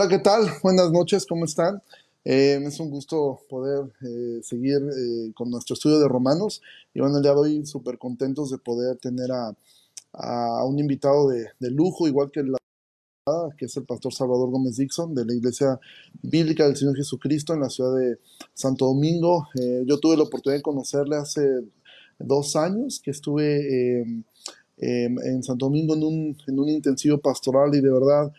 Hola, ¿qué tal? Buenas noches, ¿cómo están? Eh, es un gusto poder eh, seguir eh, con nuestro estudio de Romanos. Y bueno, de hoy súper contentos de poder tener a, a un invitado de, de, lujo, igual que la que es el pastor Salvador Gómez Dixon de la Iglesia Bíblica del Señor Jesucristo en la ciudad de Santo Domingo. yo tuve la oportunidad de conocerle hace dos años que estuve en Santo Domingo en un, en un intensivo pastoral y de verdad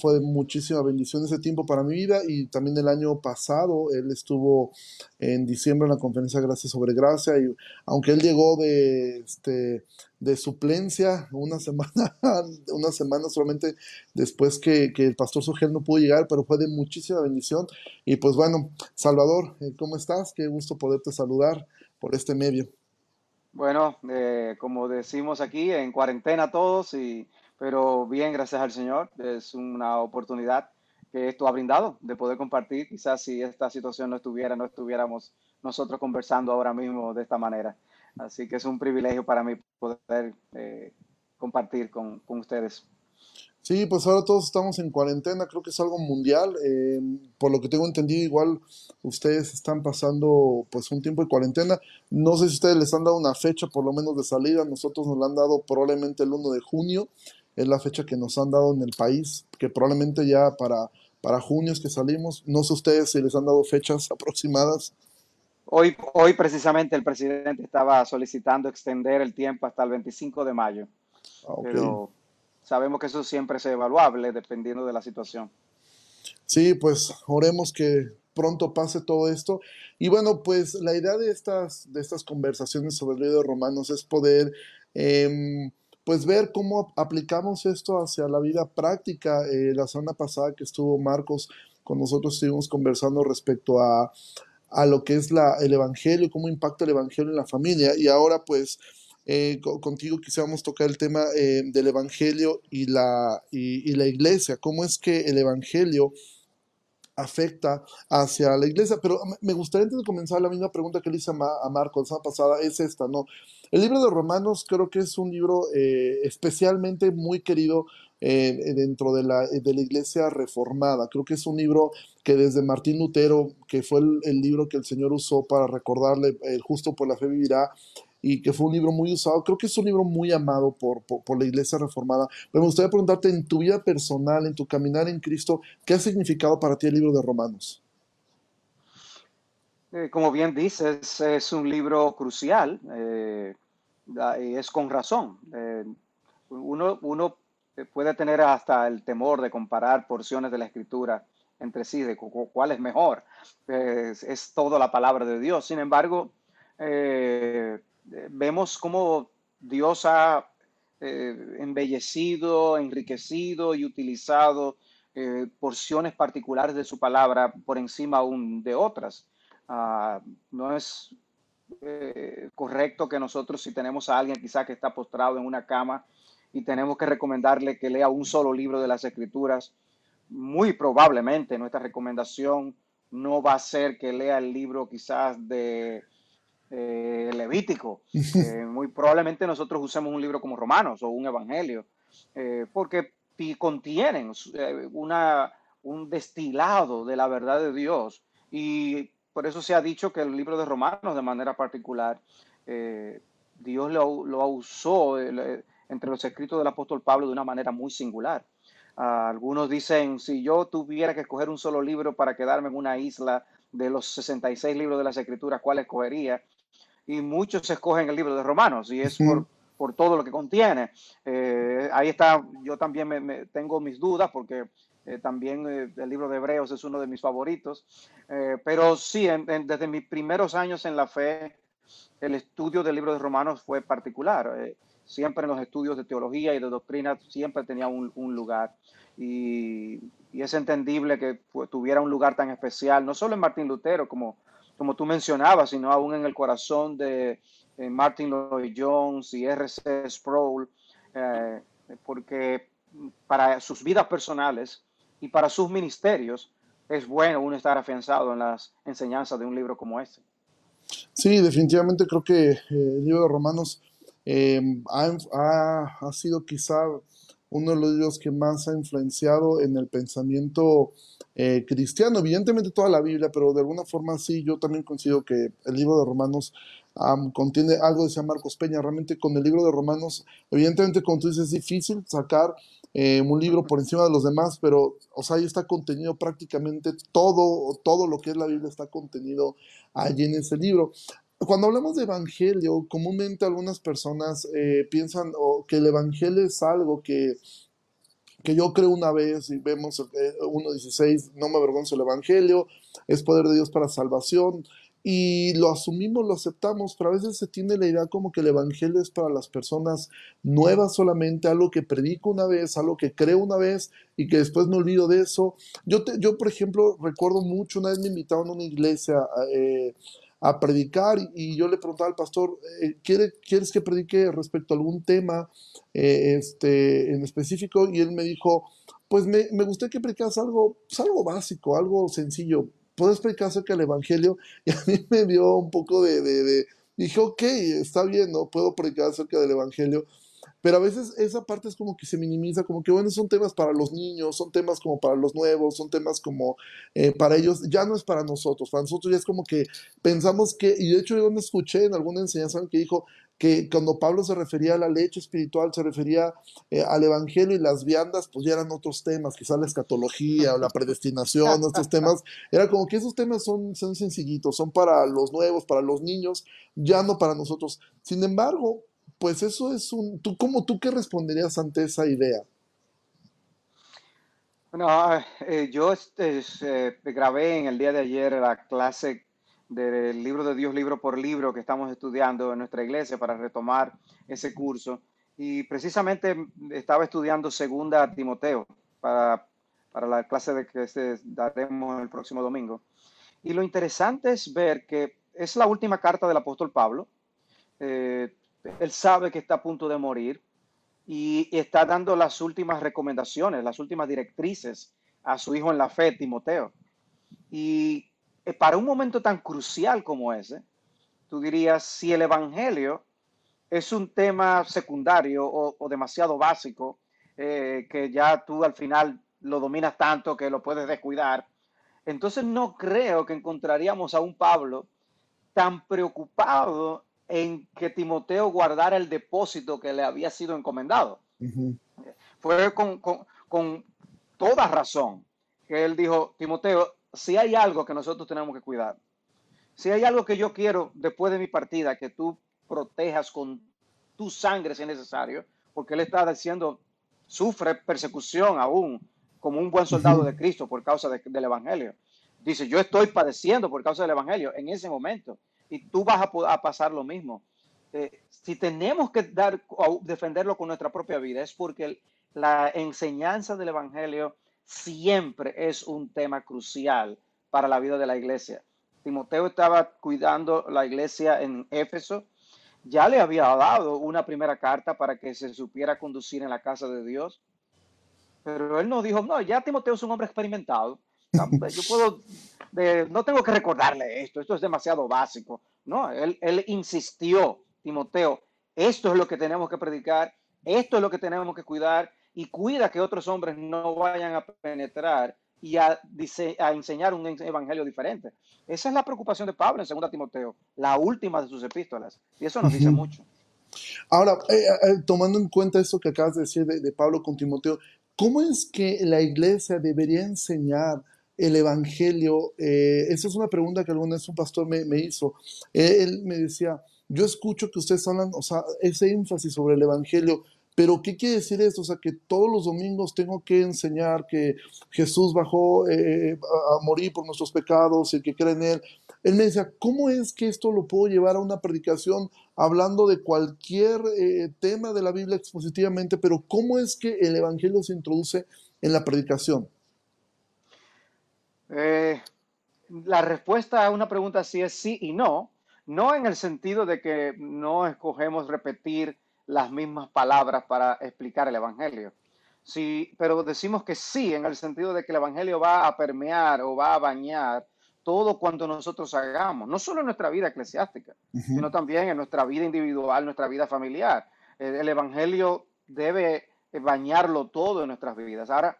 fue de muchísima bendición ese tiempo para mi vida y también el año pasado él estuvo en diciembre en la conferencia Gracias sobre Gracia y aunque él llegó de, este, de suplencia una semana, una semana solamente después que, que el pastor Sugel no pudo llegar, pero fue de muchísima bendición y pues bueno, Salvador, eh, ¿cómo estás? Qué gusto poderte saludar por este medio. Bueno, eh, como decimos aquí, en cuarentena todos y pero bien, gracias al Señor, es una oportunidad que esto ha brindado de poder compartir. Quizás si esta situación no estuviera, no estuviéramos nosotros conversando ahora mismo de esta manera. Así que es un privilegio para mí poder eh, compartir con, con, ustedes. Sí, pues ahora todos estamos en cuarentena, creo que es algo mundial. Eh, por lo que tengo entendido, igual ustedes están pasando pues un tiempo de cuarentena. No sé si ustedes les han dado una fecha por lo menos de salida, nosotros nos la han dado probablemente el 1 de junio es la fecha que nos han dado en el país, que probablemente ya para, para junio es que salimos. No sé ustedes si les han dado fechas aproximadas. Hoy, hoy precisamente el presidente estaba solicitando extender el tiempo hasta el 25 de mayo. Ah, Pero sabemos que eso siempre es evaluable dependiendo de la situación. Sí, pues oremos que pronto pase todo esto. Y bueno, pues la idea de estas, de estas conversaciones sobre el libro de Romanos es poder eh, pues ver cómo aplicamos esto hacia la vida práctica. Eh, la semana pasada que estuvo Marcos con nosotros estuvimos conversando respecto a, a lo que es el Evangelio, cómo impacta el Evangelio en la familia. Y ahora pues eh, contigo quisiéramos tocar el tema eh, del Evangelio y la, y, la iglesia, cómo es que el Evangelio afecta hacia la iglesia. Pero me gustaría antes de comenzar la misma pregunta que le hice a, Marco la semana pasada, es esta, ¿no? El libro de Romanos creo que es un libro eh, especialmente muy querido eh, dentro de la, de la iglesia reformada. Creo que es un libro que desde Martín Lutero, que fue el, libro que el Señor usó para recordarle, el justo por la fe vivirá, y que fue un libro muy usado. Creo que es un libro muy amado por, por, la Iglesia Reformada. Pero me gustaría preguntarte en tu vida personal, en tu caminar en Cristo, ¿qué ha significado para ti el libro de Romanos? Eh, como bien dices, es un libro crucial eh, es con razón. Eh, uno, puede tener hasta el temor de comparar porciones de la escritura entre sí, de cuál es mejor. es, es toda la palabra de Dios. Sin embargo, vemos cómo Dios ha embellecido, enriquecido y utilizado porciones particulares de su palabra por encima aún de otras. Ah, no es eh, correcto que nosotros si tenemos a alguien quizá que está postrado en una cama y tenemos que recomendarle que lea un solo libro de las escrituras, muy probablemente nuestra recomendación no va a ser que lea el libro quizás de eh, Levítico. Eh, muy probablemente nosotros usemos un libro como Romanos o un Evangelio, porque contienen una, un destilado de la verdad de Dios. Y por eso se ha dicho que el libro de Romanos, de manera particular, Dios lo, lo usó entre los escritos del apóstol Pablo de una manera muy singular. algunos dicen, si yo tuviera que escoger un solo libro para quedarme en una isla de los 66 libros de las escrituras, ¿cuál escogería? y muchos escogen el libro de Romanos y es por, por todo lo que contiene. Eh, ahí está, yo también me, tengo mis dudas porque eh, también eh, el libro de Hebreos es uno de mis favoritos, pero sí, desde mis primeros años en la fe, el estudio del libro de Romanos fue particular. siempre en los estudios de teología y de doctrina siempre tenía un, un lugar. Y, y, es entendible que pues, tuviera un lugar tan especial, no solo en Martín Lutero, como como tú mencionabas, sino aún en el corazón de Martin Lloyd Jones y R.C. Sproul, eh, porque para sus vidas personales y para sus ministerios es bueno uno estar afianzado en las enseñanzas de un libro como este. Sí, definitivamente creo que eh, el libro de Romanos eh, ha, ha, sido quizá uno de los libros que más ha influenciado en el pensamiento eh, cristiano. Evidentemente toda la Biblia, pero de alguna forma sí, yo también considero que el libro de Romanos contiene algo de San Marcos Peña. Realmente con el libro de Romanos, evidentemente como tú dices, es difícil sacar eh, un libro por encima de los demás, pero, o sea, ahí está contenido prácticamente todo, todo lo que es la Biblia está contenido allí en ese libro. Cuando hablamos de evangelio, comúnmente algunas personas eh, piensan que el evangelio es algo que, que yo creo una vez y vemos 1.16, eh, no me avergonzo el evangelio, es poder de Dios para salvación y lo asumimos, lo aceptamos, pero a veces se tiene la idea como que el Evangelio es para las personas nuevas solamente, algo que predico una vez, algo que creo una vez y que después me olvido de eso. Yo, yo por ejemplo, recuerdo mucho, una vez me invitaron a una iglesia a eh, predicar y yo le preguntaba al pastor, eh, ¿quieres que predique respecto a algún tema eh, este, en específico? Y él me dijo, pues me, me gustaría que predicas algo, pues algo básico, algo sencillo puedo explicar acerca del Evangelio y a mí me dio un poco de, de, dije, ok, está bien, ¿no? Puedo predicar acerca del Evangelio, pero a veces esa parte es como que se minimiza, como que, bueno, son temas para los niños, son temas como para los nuevos, son temas como eh, para ellos, ya no es para nosotros, para nosotros ya es como que pensamos que, y de hecho yo me escuché en alguna enseñanza que dijo, que cuando Pablo se refería a la leche espiritual, se refería eh, al Evangelio y las viandas, pues ya eran otros temas, quizás la escatología o la predestinación, estos temas, era como que esos temas son, son sencillitos, son para los nuevos, para los niños, ya no para nosotros. Sin embargo, pues eso es un, ¿tú cómo tú qué responderías ante esa idea? Bueno, eh, yo este, eh, grabé en el día de ayer la clase del libro de Dios libro por libro que estamos estudiando en nuestra iglesia para retomar ese curso. Y precisamente estaba estudiando segunda Timoteo para, para la clase de que daremos el próximo domingo. Y lo interesante es ver que es la última carta del apóstol Pablo. Eh, él sabe que está a punto de morir y, y está dando las últimas recomendaciones, las últimas directrices a su hijo en la fe, Timoteo. Y para un momento tan crucial como ese, tú dirías, si el Evangelio es un tema secundario o, demasiado básico, eh, que ya tú al final lo dominas tanto que lo puedes descuidar, entonces no creo que encontraríamos a un Pablo tan preocupado en que Timoteo guardara el depósito que le había sido encomendado. Fue con, con toda razón que él dijo, Timoteo, si hay algo que nosotros tenemos que cuidar, si hay algo que yo quiero después de mi partida, que tú protejas con tu sangre si es necesario, porque él está diciendo, sufre persecución aún como un buen soldado de Cristo por causa del Evangelio. Dice, yo estoy padeciendo por causa del Evangelio en ese momento y tú vas a, pasar lo mismo. Eh, si tenemos que dar, defenderlo con nuestra propia vida, es porque la enseñanza del Evangelio siempre es un tema crucial para la vida de la iglesia. Timoteo estaba cuidando la iglesia en Éfeso, ya le había dado una primera carta para que se supiera conducir en la casa de Dios, pero él no dijo, no, ya Timoteo es un hombre experimentado, yo puedo, no tengo que recordarle esto, esto es demasiado básico. No, él, él insistió, Timoteo, esto es lo que tenemos que predicar, esto es lo que tenemos que cuidar, y cuida que otros hombres no vayan a penetrar y a, a enseñar un evangelio diferente. Esa es la preocupación de Pablo en 2 Timoteo, la última de sus epístolas. Y eso nos dice mucho. Ahora, eh, eh, eh, tomando en cuenta eso que acabas de decir de, Pablo con Timoteo, ¿cómo es que la iglesia debería enseñar el Evangelio? esa es una pregunta que alguna vez un pastor me, me hizo. él me decía, yo escucho que ustedes hablan, o sea, ese énfasis sobre el Evangelio, pero, ¿qué quiere decir esto? O sea, que todos los domingos tengo que enseñar que Jesús bajó eh, a morir por nuestros pecados y que cree en Él. Él me decía, ¿cómo es que esto lo puedo llevar a una predicación hablando de cualquier eh, tema de la Biblia expositivamente, pero cómo es que el Evangelio se introduce en la predicación? Eh, la respuesta a una pregunta así es sí y no. No en el sentido de que no escogemos repetir las mismas palabras para explicar el Evangelio. Sí, pero decimos que sí, en el sentido de que el Evangelio va a permear o va a bañar todo cuanto nosotros hagamos, no solo en nuestra vida eclesiástica, sino también en nuestra vida individual, nuestra vida familiar. El, Evangelio debe bañarlo todo en nuestras vidas. Ahora,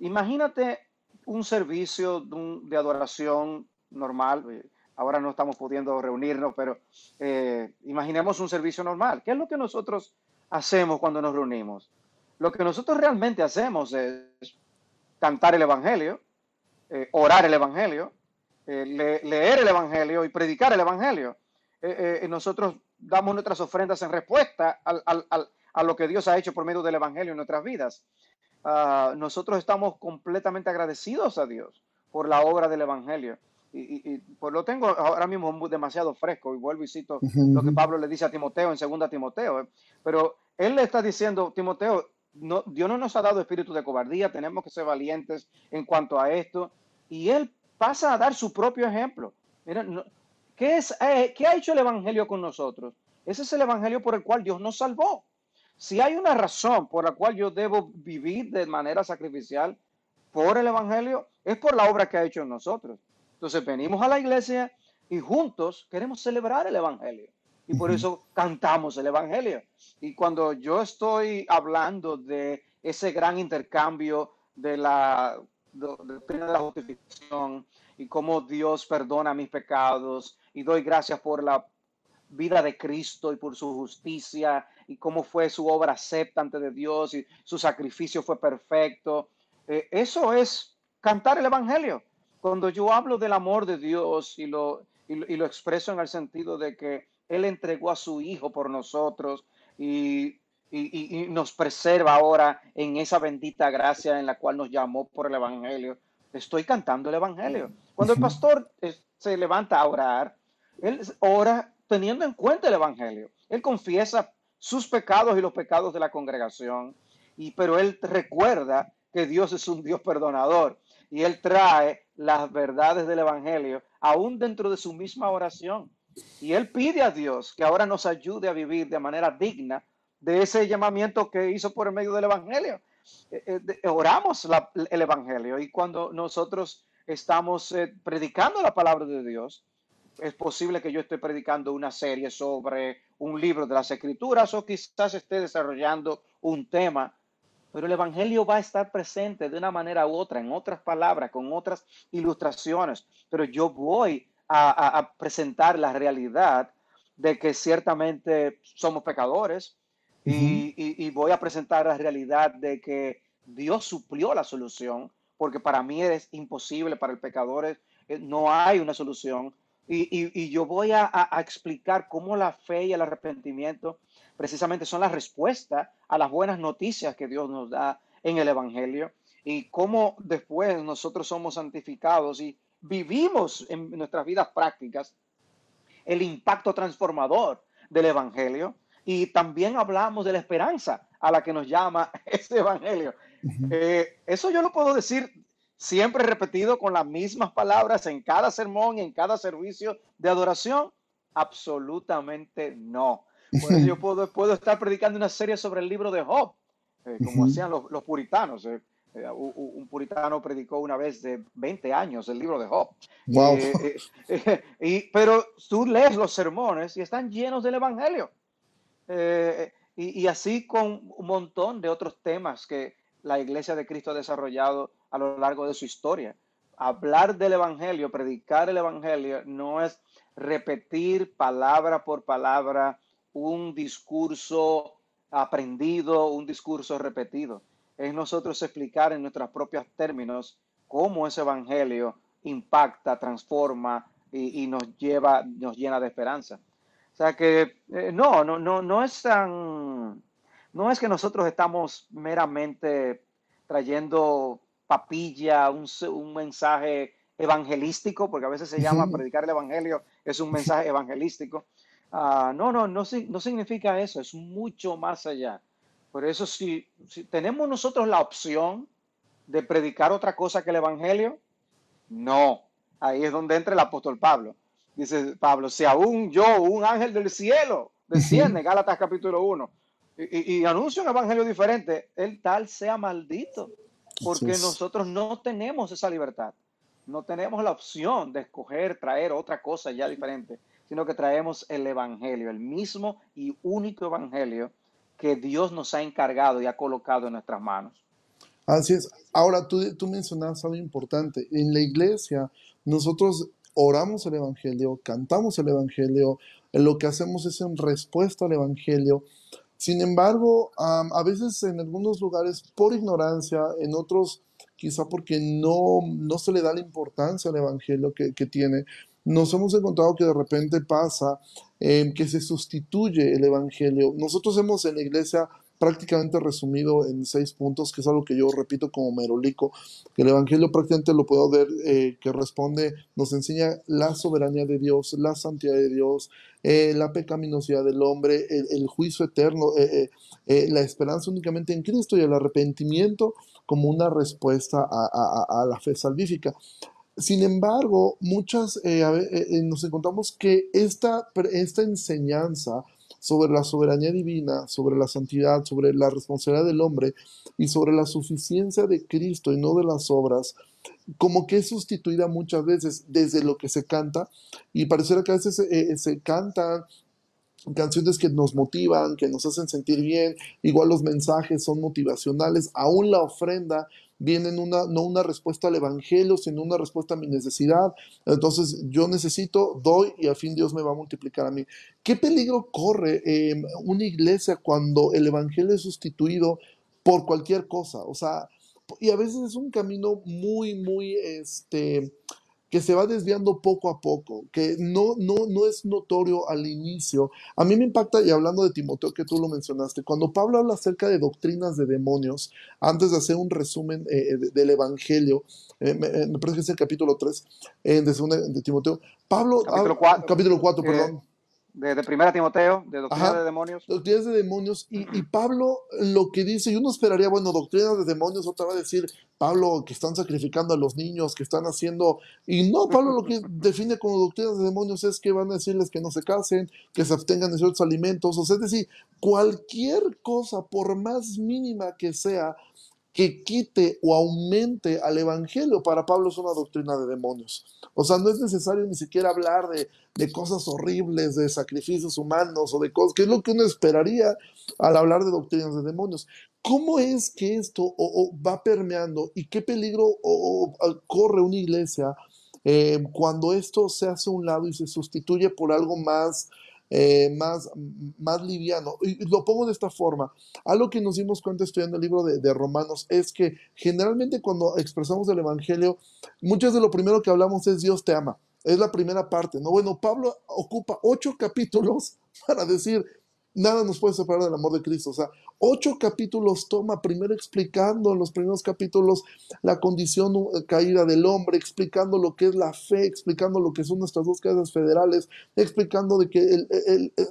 imagínate un servicio de, adoración normal. Eh, ahora no estamos pudiendo reunirnos, pero eh, imaginemos un servicio normal. ¿Qué es lo que nosotros hacemos cuando nos reunimos? Lo que nosotros realmente hacemos es cantar el Evangelio, eh, orar el Evangelio, leer el Evangelio y predicar el Evangelio. nosotros damos nuestras ofrendas en respuesta a lo que Dios ha hecho por medio del Evangelio en nuestras vidas. Ah, nosotros estamos completamente agradecidos a Dios por la obra del Evangelio. Y, pues lo tengo ahora mismo demasiado fresco y vuelvo y cito lo que Pablo le dice a Timoteo en 2 Timoteo. ¿eh? Pero él le está diciendo, Timoteo, no, Dios no nos ha dado espíritu de cobardía, tenemos que ser valientes en cuanto a esto. Y él pasa a dar su propio ejemplo. Mira, ¿qué, es, eh, ¿Qué ha hecho el Evangelio con nosotros? Ese es el Evangelio por el cual Dios nos salvó. Si hay una razón por la cual yo debo vivir de manera sacrificial por el Evangelio, es por la obra que ha hecho en nosotros. Entonces venimos a la iglesia y juntos queremos celebrar el Evangelio. Y por eso cantamos el Evangelio. Y cuando yo estoy hablando de ese gran intercambio de la, de la justificación y cómo Dios perdona mis pecados y doy gracias por la vida de Cristo y por su justicia y cómo fue su obra aceptante de Dios y su sacrificio fue perfecto. Eh, eso es cantar el Evangelio. Cuando yo hablo del amor de Dios y lo, y lo, expreso en el sentido de que Él entregó a su Hijo por nosotros y, y, nos preserva ahora en esa bendita gracia en la cual nos llamó por el Evangelio. Estoy cantando el Evangelio. Cuando el pastor eh, se levanta a orar, él ora teniendo en cuenta el Evangelio. Él confiesa sus pecados y los pecados de la congregación. Y, pero él recuerda que Dios es un Dios perdonador y él trae las verdades del Evangelio aún dentro de su misma oración. Y él pide a Dios que ahora nos ayude a vivir de manera digna de ese llamamiento que hizo por medio del Evangelio. Eh, eh, oramos el Evangelio y cuando nosotros estamos eh, predicando la palabra de Dios, es posible que yo esté predicando una serie sobre un libro de las escrituras o quizás esté desarrollando un tema, pero el Evangelio va a estar presente de una manera u otra, en otras palabras, con otras ilustraciones, pero yo voy a, presentar la realidad de que ciertamente somos pecadores y, voy a presentar la realidad de que Dios suplió la solución, porque para mí es imposible, para el pecador eh, no hay una solución, y, yo voy a, explicar cómo la fe y el arrepentimiento precisamente son la respuesta a las buenas noticias que Dios nos da en el Evangelio y cómo después nosotros somos santificados y vivimos en nuestras vidas prácticas el impacto transformador del Evangelio y también hablamos de la esperanza a la que nos llama este Evangelio. Eh, eso yo lo puedo decir siempre repetido con las mismas palabras en cada sermón y en cada servicio de adoración? Absolutamente no. Por eso yo puedo, puedo estar predicando una serie sobre el libro de Job, eh, como hacían los, puritanos. Eh, eh, un puritano predicó una vez de 20 años el libro de Job. Wow. y, pero tú lees los sermones y están llenos del Evangelio. Y, y, así con un montón de otros temas que la Iglesia de Cristo ha desarrollado a lo largo de su historia. Hablar del Evangelio, predicar el Evangelio, no es repetir palabra por palabra un discurso aprendido, un discurso repetido. Es nosotros explicar en nuestros propios términos cómo ese Evangelio impacta, transforma y, nos lleva, nos llena de esperanza. O sea que eh, no, no, no, no es tan, no es que nosotros estamos meramente trayendo papilla, un, mensaje evangelístico, porque a veces se llama predicar el evangelio, es un mensaje evangelístico. Ah, no, no, no, no significa eso, es mucho más allá. Por eso, si, si tenemos nosotros la opción de predicar otra cosa que el evangelio, no. Ahí es donde entra el apóstol Pablo. Dice Pablo, si aún yo, un ángel del cielo, desciende, Gálatas capítulo 1, y, y, anuncia un evangelio diferente, el tal sea maldito porque nosotros no tenemos esa libertad. No tenemos la opción de escoger, traer otra cosa ya diferente, sino que traemos el Evangelio, el mismo y único Evangelio que Dios nos ha encargado y ha colocado en nuestras manos. Así es. Ahora, tú, tú mencionabas algo importante. En la iglesia, nosotros oramos el Evangelio, cantamos el Evangelio, lo que hacemos es en respuesta al Evangelio. Sin embargo, a veces en algunos lugares, por ignorancia, en otros quizá porque no, no se le da la importancia al Evangelio que, que tiene, nos hemos encontrado que de repente pasa eh, que se sustituye el Evangelio. Nosotros hemos en la iglesia prácticamente resumido en seis puntos, que es algo que yo repito como merolico, que el Evangelio prácticamente lo puedo ver, eh, que responde, nos enseña la soberanía de Dios, la santidad de Dios, eh, la pecaminosidad del hombre, el, juicio eterno, la esperanza únicamente en Cristo y el arrepentimiento como una respuesta a la fe salvífica. Sin embargo, muchas eh, eh, eh, nos encontramos que esta, esta enseñanza sobre la soberanía divina, sobre la santidad, sobre la responsabilidad del hombre y sobre la suficiencia de Cristo y no de las obras, como que es sustituida muchas veces desde lo que se canta. Y pareciera que a veces se cantan canciones que nos motivan, que nos hacen sentir bien, igual los mensajes son motivacionales, aún la ofrenda viene una, no una respuesta al Evangelio, sino una respuesta a mi necesidad. Entonces yo necesito, doy y al fin Dios me va a multiplicar a mí. ¿Qué peligro corre eh, una iglesia cuando el Evangelio es sustituido por cualquier cosa? O sea, y a veces es un camino muy, muy, este, que se va desviando poco a poco, que no, no, no es notorio al inicio. A mí me impacta, y hablando de Timoteo, que tú lo mencionaste, cuando Pablo habla acerca de doctrinas de demonios, antes de hacer un resumen eh, eh, del Evangelio, eh, me, parece que es el capítulo 3 de, de, Timoteo, Pablo, capítulo 4, capítulo 4 perdón de, Primera Timoteo, de doctrinas de demonios. Doctrinas de demonios. Y, y, Pablo lo que dice, yo no esperaría, bueno, doctrinas de demonios, otra va a decir, Pablo, que están sacrificando a los niños, que están haciendo... Y no, Pablo lo que define como doctrinas de demonios es que van a decirles que no se casen, que se abstengan de ciertos alimentos, o sea, es decir, cualquier cosa, por más mínima que sea, que quite o aumente al Evangelio, para Pablo es una doctrina de demonios. O sea, no es necesario ni siquiera hablar de, cosas horribles, de sacrificios humanos o de cosas, que es lo que uno esperaría al hablar de doctrinas de demonios. ¿Cómo es que esto va permeando y qué peligro corre una iglesia eh, cuando esto se hace a un lado y se sustituye por algo más eh, más, más liviano. Y lo pongo de esta forma. Algo que nos dimos cuenta estudiando el libro de, Romanos es que generalmente cuando expresamos el Evangelio, muchas de lo primero que hablamos es Dios te ama. Es la primera parte, ¿no? Bueno, Pablo ocupa ocho capítulos para decir, nada nos puede separar del amor de Cristo. O sea, ocho capítulos toma, primero explicando en los primeros capítulos la condición uh, caída del hombre, explicando lo que es la fe, explicando lo que son nuestras dos casas federales, explicando de que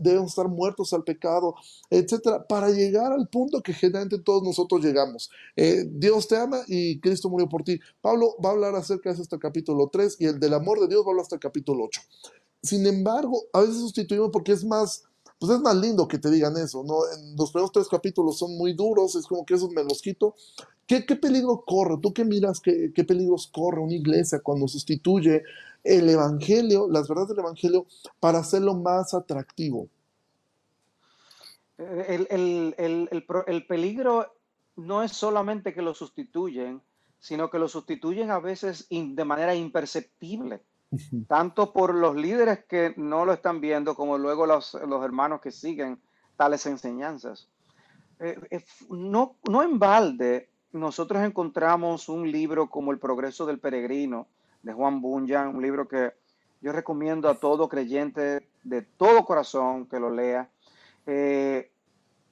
debemos estar muertos al pecado, etcétera, para llegar al punto que generalmente todos nosotros llegamos. Eh, Dios te ama y Cristo murió por ti. Pablo va a hablar acerca de eso hasta el capítulo 3 y el del amor de Dios va a hablar hasta el capítulo 8. Sin embargo, a veces sustituimos porque es más pues es más lindo que te digan eso, ¿no? En los primeros tres capítulos son muy duros, es como que esos me los quito. ¿Qué, peligro corre? ¿Tú qué miras qué, qué peligros corre una iglesia cuando sustituye el Evangelio, las verdades del Evangelio, para hacerlo más atractivo? El, el, peligro no es solamente que lo sustituyen, sino que lo sustituyen a veces de manera imperceptible tanto por los líderes que no lo están viendo como luego los, hermanos que siguen tales enseñanzas. Eh, eh, no, no en balde nosotros encontramos un libro como El progreso del peregrino de Juan Bunyan, un libro que yo recomiendo a todo creyente de todo corazón que lo lea, eh,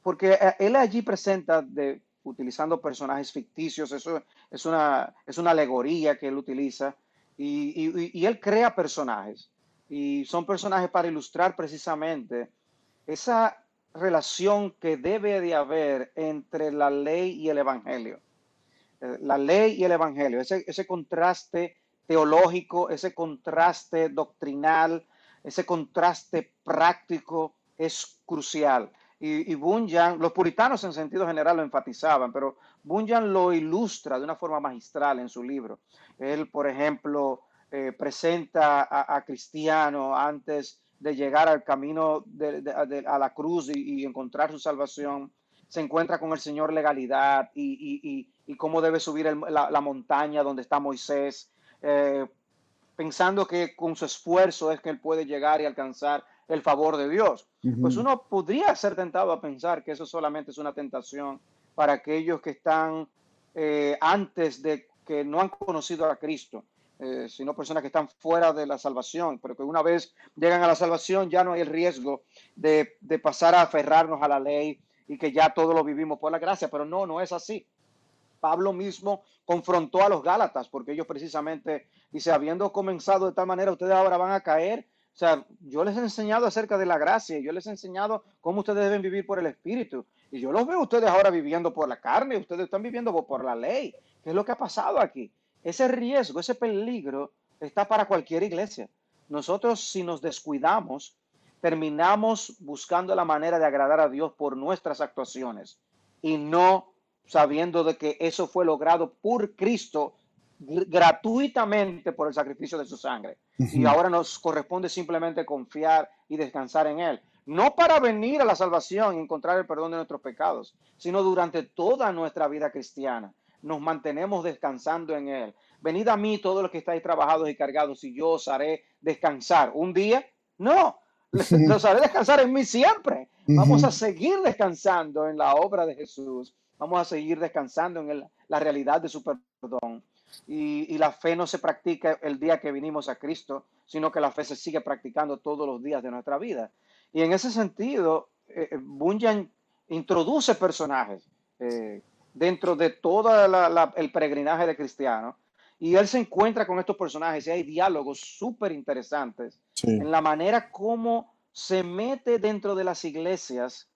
porque él allí presenta, de, utilizando personajes ficticios, eso es una, es una alegoría que él utiliza, y, él crea personajes. Y son personajes para ilustrar precisamente esa relación que debe de haber entre la ley y el evangelio. Eh, la ley y el evangelio, ese, ese contraste teológico, ese contraste doctrinal, ese contraste práctico es crucial. Y, y, Bunyan, los puritanos en sentido general lo enfatizaban, pero Bunyan lo ilustra de una forma magistral en su libro. Él, por ejemplo, eh, presenta a, Cristiano antes de llegar al camino de, a la cruz y, encontrar su salvación. se encuentra con el Señor legalidad y, cómo debe subir la, montaña donde está Moisés, eh, pensando que con su esfuerzo es que él puede llegar y alcanzar el favor de Dios. Pues uno podría ser tentado a pensar que eso solamente es una tentación para aquellos que están eh, antes de que no han conocido a Cristo, eh, sino personas que están fuera de la salvación, pero que una vez llegan a la salvación ya no hay el riesgo de, de pasar a aferrarnos a la ley y que ya todo lo vivimos por la gracia, pero no, no es así. Pablo mismo confrontó a los Gálatas, porque ellos precisamente, dice, habiendo comenzado de tal manera, ustedes ahora van a caer. O sea, yo les he enseñado acerca de la gracia, yo les he enseñado cómo ustedes deben vivir por el Espíritu. Y yo los veo ustedes ahora viviendo por la carne, ustedes están viviendo por la ley. ¿Qué es lo que ha pasado aquí? Ese riesgo, ese peligro está para cualquier iglesia. Nosotros si nos descuidamos, terminamos buscando la manera de agradar a Dios por nuestras actuaciones y no sabiendo de que eso fue logrado por Cristo gratuitamente por el sacrificio de su sangre. Y ahora nos corresponde simplemente confiar y descansar en Él. No para venir a la salvación y encontrar el perdón de nuestros pecados, sino durante toda nuestra vida cristiana. Nos mantenemos descansando en Él. Venid a mí todos los que estáis trabajados y cargados y yo os haré descansar. ¿Un día? No, los haré descansar en mí siempre. Vamos a seguir descansando en la obra de Jesús. Vamos a seguir descansando en la realidad de su perdón. Y, la fe no se practica el día que vinimos a Cristo, sino que la fe se sigue practicando todos los días de nuestra vida. Y en ese sentido, eh, eh Bunyan introduce personajes eh, dentro de todo el peregrinaje de cristiano y él se encuentra con estos personajes y hay diálogos súper interesantes en la manera como se mete dentro de las iglesias,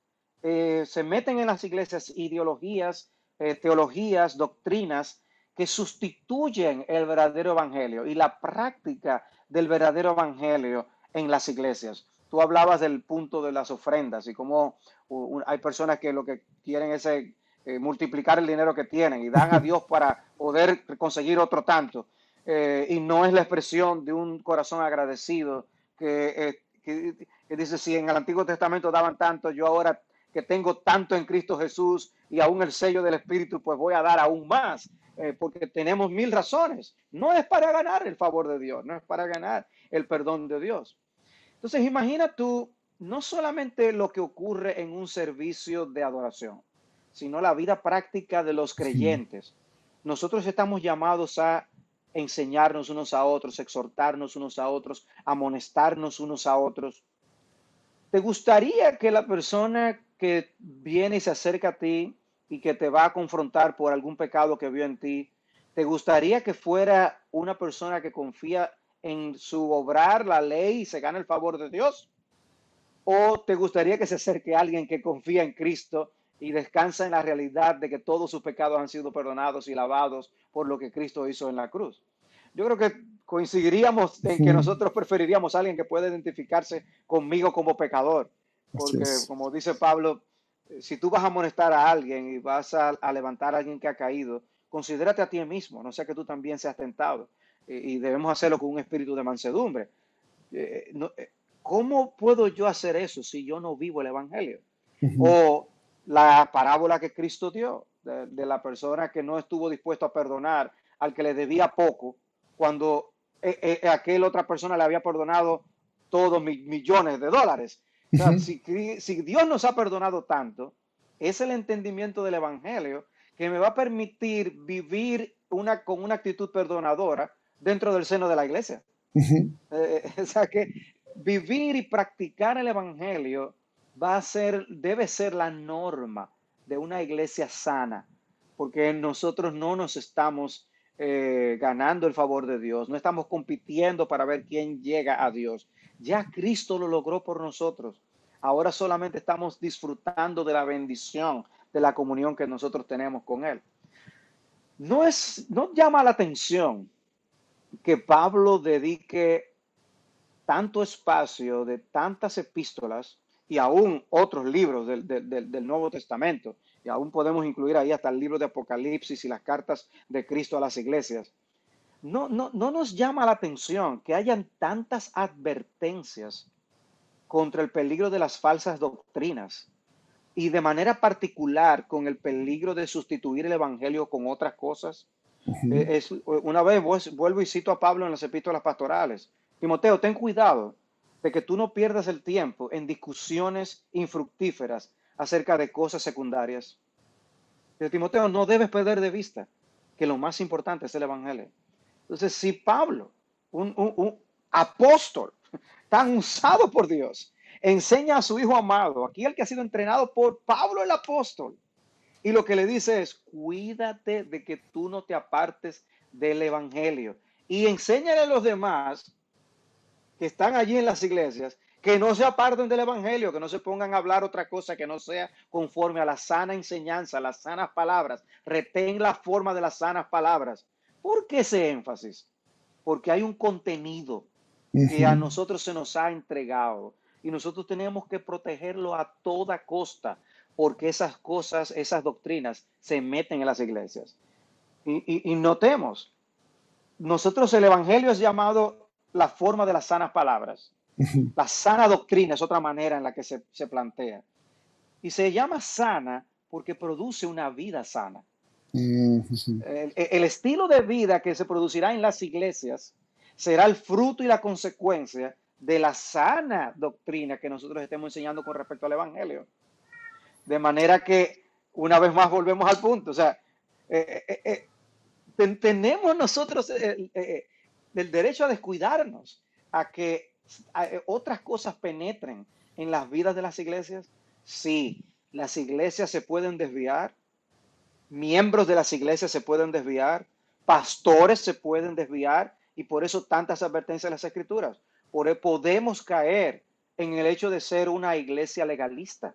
eh, se meten en las iglesias ideologías, eh, teologías, doctrinas que sustituyen el verdadero evangelio y la práctica del verdadero evangelio en las iglesias. Tú hablabas del punto de las ofrendas y cómo hay personas que lo que quieren es eh, multiplicar el dinero que tienen y dan a Dios para poder conseguir otro tanto. y no es la expresión de un corazón agradecido que, que, dice, si en el Antiguo Testamento daban tanto, yo ahora que tengo tanto en Cristo Jesús y aún el sello del Espíritu, pues voy a dar aún más, eh, porque tenemos mil razones. No es para ganar el favor de Dios, no es para ganar el perdón de Dios. Entonces, imagina tú no solamente lo que ocurre en un servicio de adoración, sino la vida práctica de los creyentes. Nosotros estamos llamados a enseñarnos unos a otros, exhortarnos unos a otros, amonestarnos unos a otros. ¿Te gustaría que la persona que viene y se acerca a ti y que te va a confrontar por algún pecado que vio en ti, te gustaría que fuera una persona que confía en su obrar la ley y se gana el favor de Dios? ¿O te gustaría que se acerque a alguien que confía en Cristo y descansa en la realidad de que todos sus pecados han sido perdonados y lavados por lo que Cristo hizo en la cruz. Yo creo que coincidiríamos en que nosotros preferiríamos a alguien que pueda identificarse conmigo como pecador, porque como dice Pablo, eh, si tú vas a amonestar a alguien y vas a, levantar a alguien que ha caído, considérate a ti mismo, no sea que tú también seas tentado. y debemos hacerlo con un espíritu de mansedumbre. Eh, eh, ¿Cómo puedo yo hacer eso si yo no vivo el Evangelio? O la parábola que Cristo dio de, la persona que no estuvo dispuesto a perdonar al que le debía poco, cuando eh, eh, aquella otra persona le había perdonado todos mis millones de dólares. Si, si, Dios nos ha perdonado tanto, es el entendimiento del Evangelio que me va a permitir vivir una, con una actitud perdonadora dentro del seno de la iglesia. Eh, o sea que vivir y practicar el Evangelio va a ser, debe ser la norma de una iglesia sana, porque nosotros no nos estamos eh, ganando el favor de Dios, no estamos compitiendo para ver quién llega a Dios. Ya Cristo lo logró por nosotros. Ahora solamente estamos disfrutando de la bendición, de la comunión que nosotros tenemos con Él. No es, no llama la atención que Pablo dedique tanto espacio de tantas epístolas y aún otros libros del, Nuevo Testamento. Y aún podemos incluir ahí hasta el libro de Apocalipsis y las cartas de Cristo a las iglesias. No, no, no nos llama la atención que hayan tantas advertencias contra el peligro de las falsas doctrinas y de manera particular con el peligro de sustituir el Evangelio con otras cosas. Eh, es, una vez vuelvo y cito a Pablo en las epístolas pastorales. Timoteo, ten cuidado de que tú no pierdas el tiempo en discusiones infructíferas acerca de cosas secundarias. Pero Timoteo, no debes perder de vista que lo más importante es el Evangelio. Entonces, si Pablo, un, apóstol tan usado por Dios, enseña a su hijo amado, aquí el que ha sido entrenado por Pablo el apóstol, y lo que le dice es, cuídate de que tú no te apartes del Evangelio y enséñale a los demás que están allí en las iglesias que no se aparten del Evangelio, que no se pongan a hablar otra cosa que no sea conforme a la sana enseñanza, las sanas palabras. Retén la forma de las sanas palabras. ¿Por qué ese énfasis? Porque hay un contenido que a nosotros se nos ha entregado y nosotros tenemos que protegerlo a toda costa porque esas cosas, esas doctrinas se meten en las iglesias. Y, notemos, nosotros el Evangelio es llamado la forma de las sanas palabras. La sana doctrina es otra manera en la que se, plantea. Y se llama sana porque produce una vida sana. El, el, estilo de vida que se producirá en las iglesias será el fruto y la consecuencia de la sana doctrina que nosotros estemos enseñando con respecto al Evangelio. De manera que, una vez más, volvemos al punto. O sea, eh, eh, eh, tenemos nosotros el, derecho a descuidarnos, a que otras cosas penetren en las vidas de las iglesias. Sí, las iglesias se pueden desviar, miembros de las iglesias se pueden desviar, pastores se pueden desviar, y por eso tantas advertencias en las escrituras. Por, podemos caer en el hecho de ser una iglesia legalista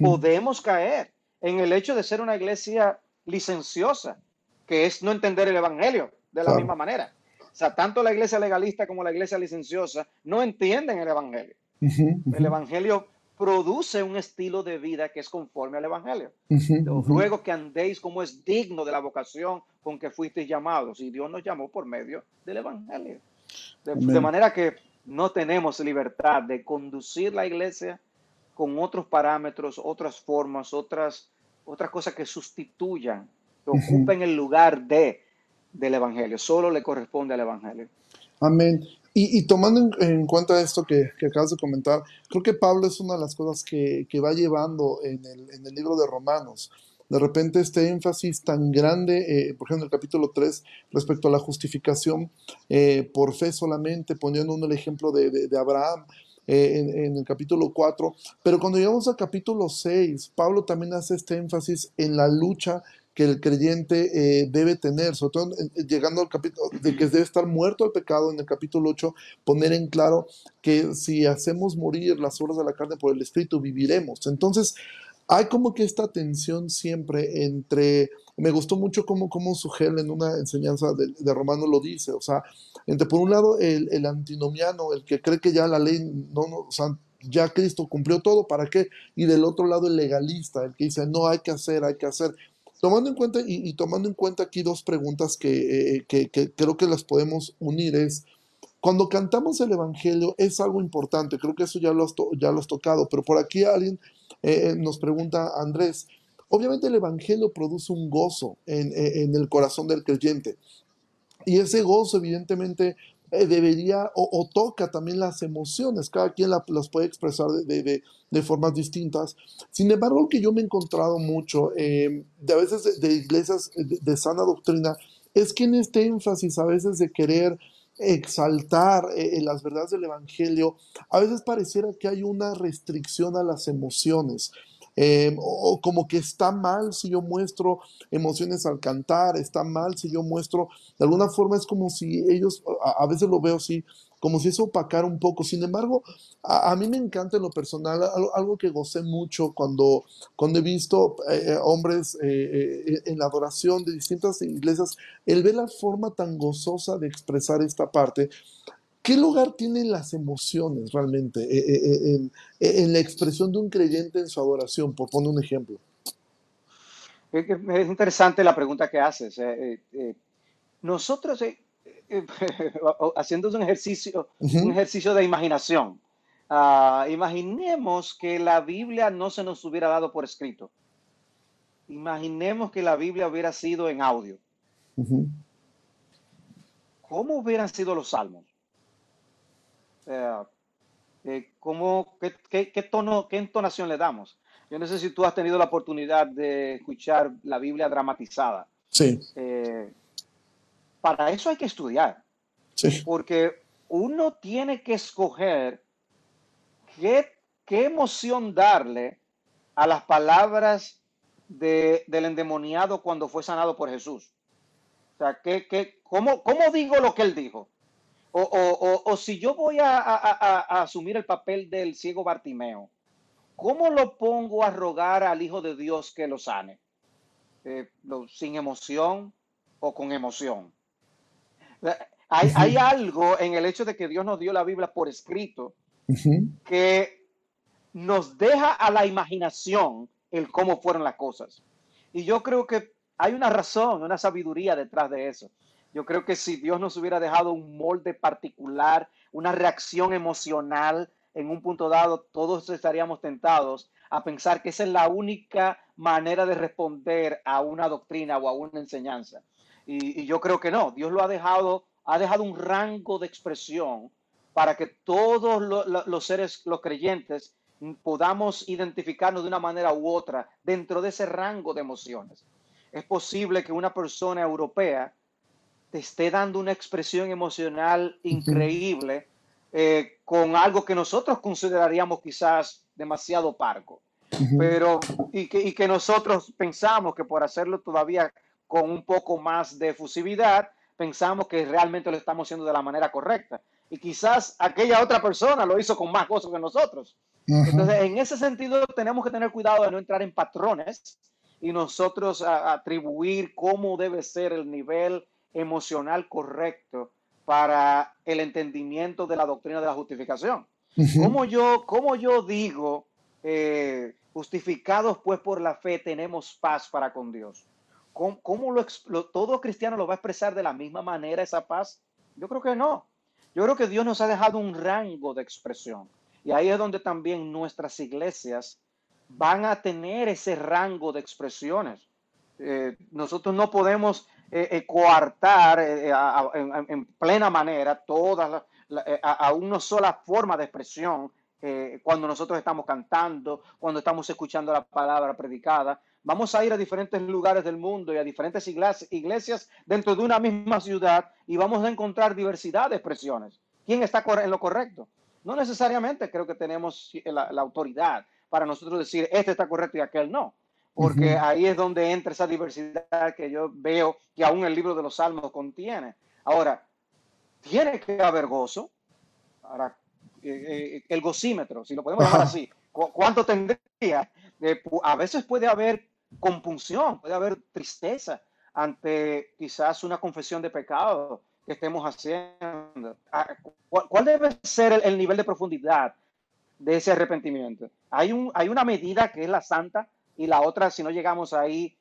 podemos caer en el hecho de ser una iglesia licenciosa, que es no entender el Evangelio de la misma manera. O sea, tanto la iglesia legalista como la iglesia licenciosa no entienden el Evangelio. El Evangelio produce un estilo de vida que es conforme al Evangelio. Ruego que andéis como es digno de la vocación con que fuisteis llamados. Y Dios nos llamó por medio del Evangelio. de manera que no tenemos libertad de conducir la iglesia con otros parámetros, otras formas, otras, otras cosas que sustituyan, que ocupen el lugar de, del Evangelio. Solo le corresponde al Evangelio. Amén. Y, tomando en, cuenta esto que, acabas de comentar, creo que Pablo es una de las cosas que, va llevando en el, en el, libro de Romanos. De repente este énfasis tan grande, eh, por ejemplo en el capítulo 3, respecto a la justificación eh, por fe solamente, poniendo uno el ejemplo de, de Abraham, eh, en, el capítulo 4, pero cuando llegamos al capítulo 6, Pablo también hace este énfasis en la lucha que el creyente eh, debe tener, sobre todo llegando al capítulo de que debe estar muerto al pecado en el capítulo 8, poner en claro que si hacemos morir las obras de la carne por el Espíritu, viviremos. Entonces, hay como que esta tensión siempre entre, me gustó mucho como, como Sugel en una enseñanza de, de, Romano lo dice, o sea, entre por un lado el, el, antinomiano, el que cree que ya la ley, no, no, o sea, ya Cristo cumplió todo, ¿para qué? Y del otro lado el legalista, el que dice, no, hay que hacer, hay que hacer. Tomando en cuenta, y, tomando en cuenta aquí dos preguntas que, eh, que, que creo que las podemos unir es, cuando cantamos el Evangelio es algo importante, creo que eso ya lo has, ya lo has tocado, pero por aquí alguien eh, eh, nos pregunta Andrés, obviamente el Evangelio produce un gozo en, eh, el corazón del creyente y ese gozo evidentemente debería o, toca también las emociones, cada quien las puede expresar de, formas distintas. Sin embargo, lo que yo me he encontrado mucho de a veces de, iglesias de, sana doctrina es que en este énfasis a veces de querer exaltar eh, las verdades del Evangelio, a veces pareciera que hay una restricción a las emociones. Em, o como que está mal si yo muestro emociones al cantar, está mal si yo muestro, de alguna forma es como si ellos, a, veces lo veo así, como si eso opacara un poco. Sin embargo, a, mí me encanta en lo personal, algo, que gocé mucho cuando, cuando he visto eh, eh, hombres eh, en la adoración de distintas iglesias, el ver la forma tan gozosa de expresar esta parte. ¿Qué lugar tienen las emociones realmente en, en, la expresión de un creyente en su adoración? Por poner un ejemplo. Es interesante la pregunta que haces. Nosotros, haciendo un ejercicio, un ejercicio de imaginación. Ah, imaginemos que la Biblia no se nos hubiera dado por escrito. Imaginemos que la Biblia hubiera sido en audio. ¿Cómo hubieran sido los salmos? Eh, ¿cómo, qué, tono, qué entonación le damos? Yo no sé si tú has tenido la oportunidad de escuchar la Biblia dramatizada. Sí. Eh, para eso hay que estudiar. Sí. Porque uno tiene que escoger qué, qué emoción darle a las palabras de, del endemoniado cuando fue sanado por Jesús. O sea, ¿qué, qué, cómo, ¿cómo digo lo que él dijo? O, si yo voy a, asumir el papel del ciego Bartimeo, ¿cómo lo pongo a rogar al Hijo de Dios que lo sane? Eh, ¿Sin emoción o con emoción? Eh, hay, algo en el hecho de que Dios nos dio la Biblia por escrito que nos deja a la imaginación el cómo fueron las cosas. Y yo creo que hay una razón, una sabiduría detrás de eso. Yo creo que si Dios nos hubiera dejado un molde particular, una reacción emocional en un punto dado, todos estaríamos tentados a pensar que esa es la única manera de responder a una doctrina o a una enseñanza. Y, yo creo que no. Dios lo ha dejado, ha dejado un rango de expresión para que todos los seres, los creyentes, podamos identificarnos de una manera u otra dentro de ese rango de emociones. Es posible que una persona europea te esté dando una expresión emocional increíble eh, con algo que nosotros consideraríamos quizás demasiado parco. Pero, y que, y que nosotros pensamos que por hacerlo todavía con un poco más de efusividad, pensamos que realmente lo estamos haciendo de la manera correcta. Y quizás aquella otra persona lo hizo con más gozo que nosotros. Entonces, en ese sentido, tenemos que tener cuidado de no entrar en patrones y nosotros atribuir cómo debe ser el nivel emocional correcto para el entendimiento de la doctrina de la justificación. como yo, como yo digo, eh, justificados pues por la fe tenemos paz para con Dios? ¿Cómo, lo, todo cristiano lo va a expresar de la misma manera esa paz? Yo creo que no. Yo creo que Dios nos ha dejado un rango de expresión. Y ahí es donde también nuestras iglesias van a tener ese rango de expresiones. Eh, nosotros no podemos eh, eh, coartar eh, en, plena manera todas a, una sola forma de expresión cuando nosotros estamos cantando, cuando estamos escuchando la palabra predicada. Vamos a ir a diferentes lugares del mundo y a diferentes iglesias dentro de una misma ciudad y vamos a encontrar diversidad de expresiones. ¿Quién está en lo correcto? No necesariamente creo que tenemos la autoridad para nosotros decir, este está correcto y aquel no porque ahí es donde entra esa diversidad que yo veo que aún el libro de los Salmos contiene. Ahora, tiene que haber gozo. Ahora, eh, eh, el gocímetro, si lo podemos llamar así, ¿cuánto tendría? a veces puede haber compunción, puede haber tristeza ante quizás una confesión de pecado que estemos haciendo. Ah, ¿Cuál debe ser el, nivel de profundidad de ese arrepentimiento? Hay, un, hay una medida que es la santa y la otra, si no llegamos ahí,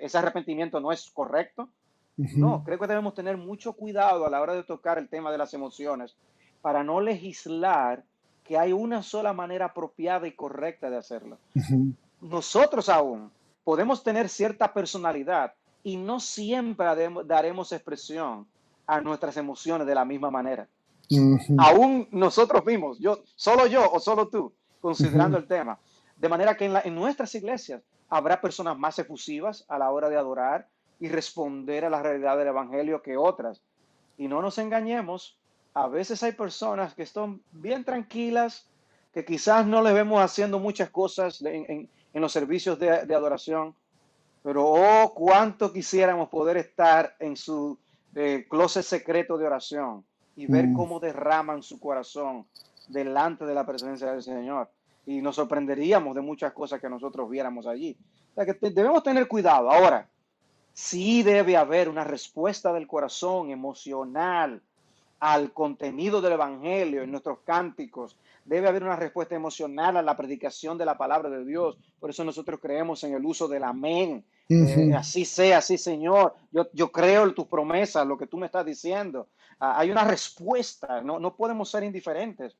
ese arrepentimiento no es correcto. No, creo que debemos tener mucho cuidado a la hora de tocar el tema de las emociones para no legislar que hay una sola manera apropiada y correcta de hacerlo. Nosotros aún podemos tener cierta personalidad y no siempre daremos expresión a nuestras emociones de la misma manera. Aún nosotros mismos, yo, solo yo o solo tú, considerando el tema, de manera que en, nuestras iglesias habrá personas más efusivas a la hora de adorar y responder a la realidad del Evangelio que otras. Y no nos engañemos, a veces hay personas que están bien tranquilas, que quizás no les vemos haciendo muchas cosas en, los servicios de, adoración, pero oh, cuánto quisiéramos poder estar en su eh, closet secreto de oración y ver mm. cómo derraman su corazón delante de la presencia del Señor y nos sorprenderíamos de muchas cosas que nosotros viéramos allí. O sea que debemos tener cuidado. Ahora, sí debe haber una respuesta del corazón emocional al contenido del Evangelio en nuestros cánticos. Debe haber una respuesta emocional a la predicación de la palabra de Dios. Por eso nosotros creemos en el uso del amén. Eh, así sea, así Señor. Yo, yo creo en tus promesas, lo que tú me estás diciendo. Ah, hay una respuesta, no, no podemos ser indiferentes.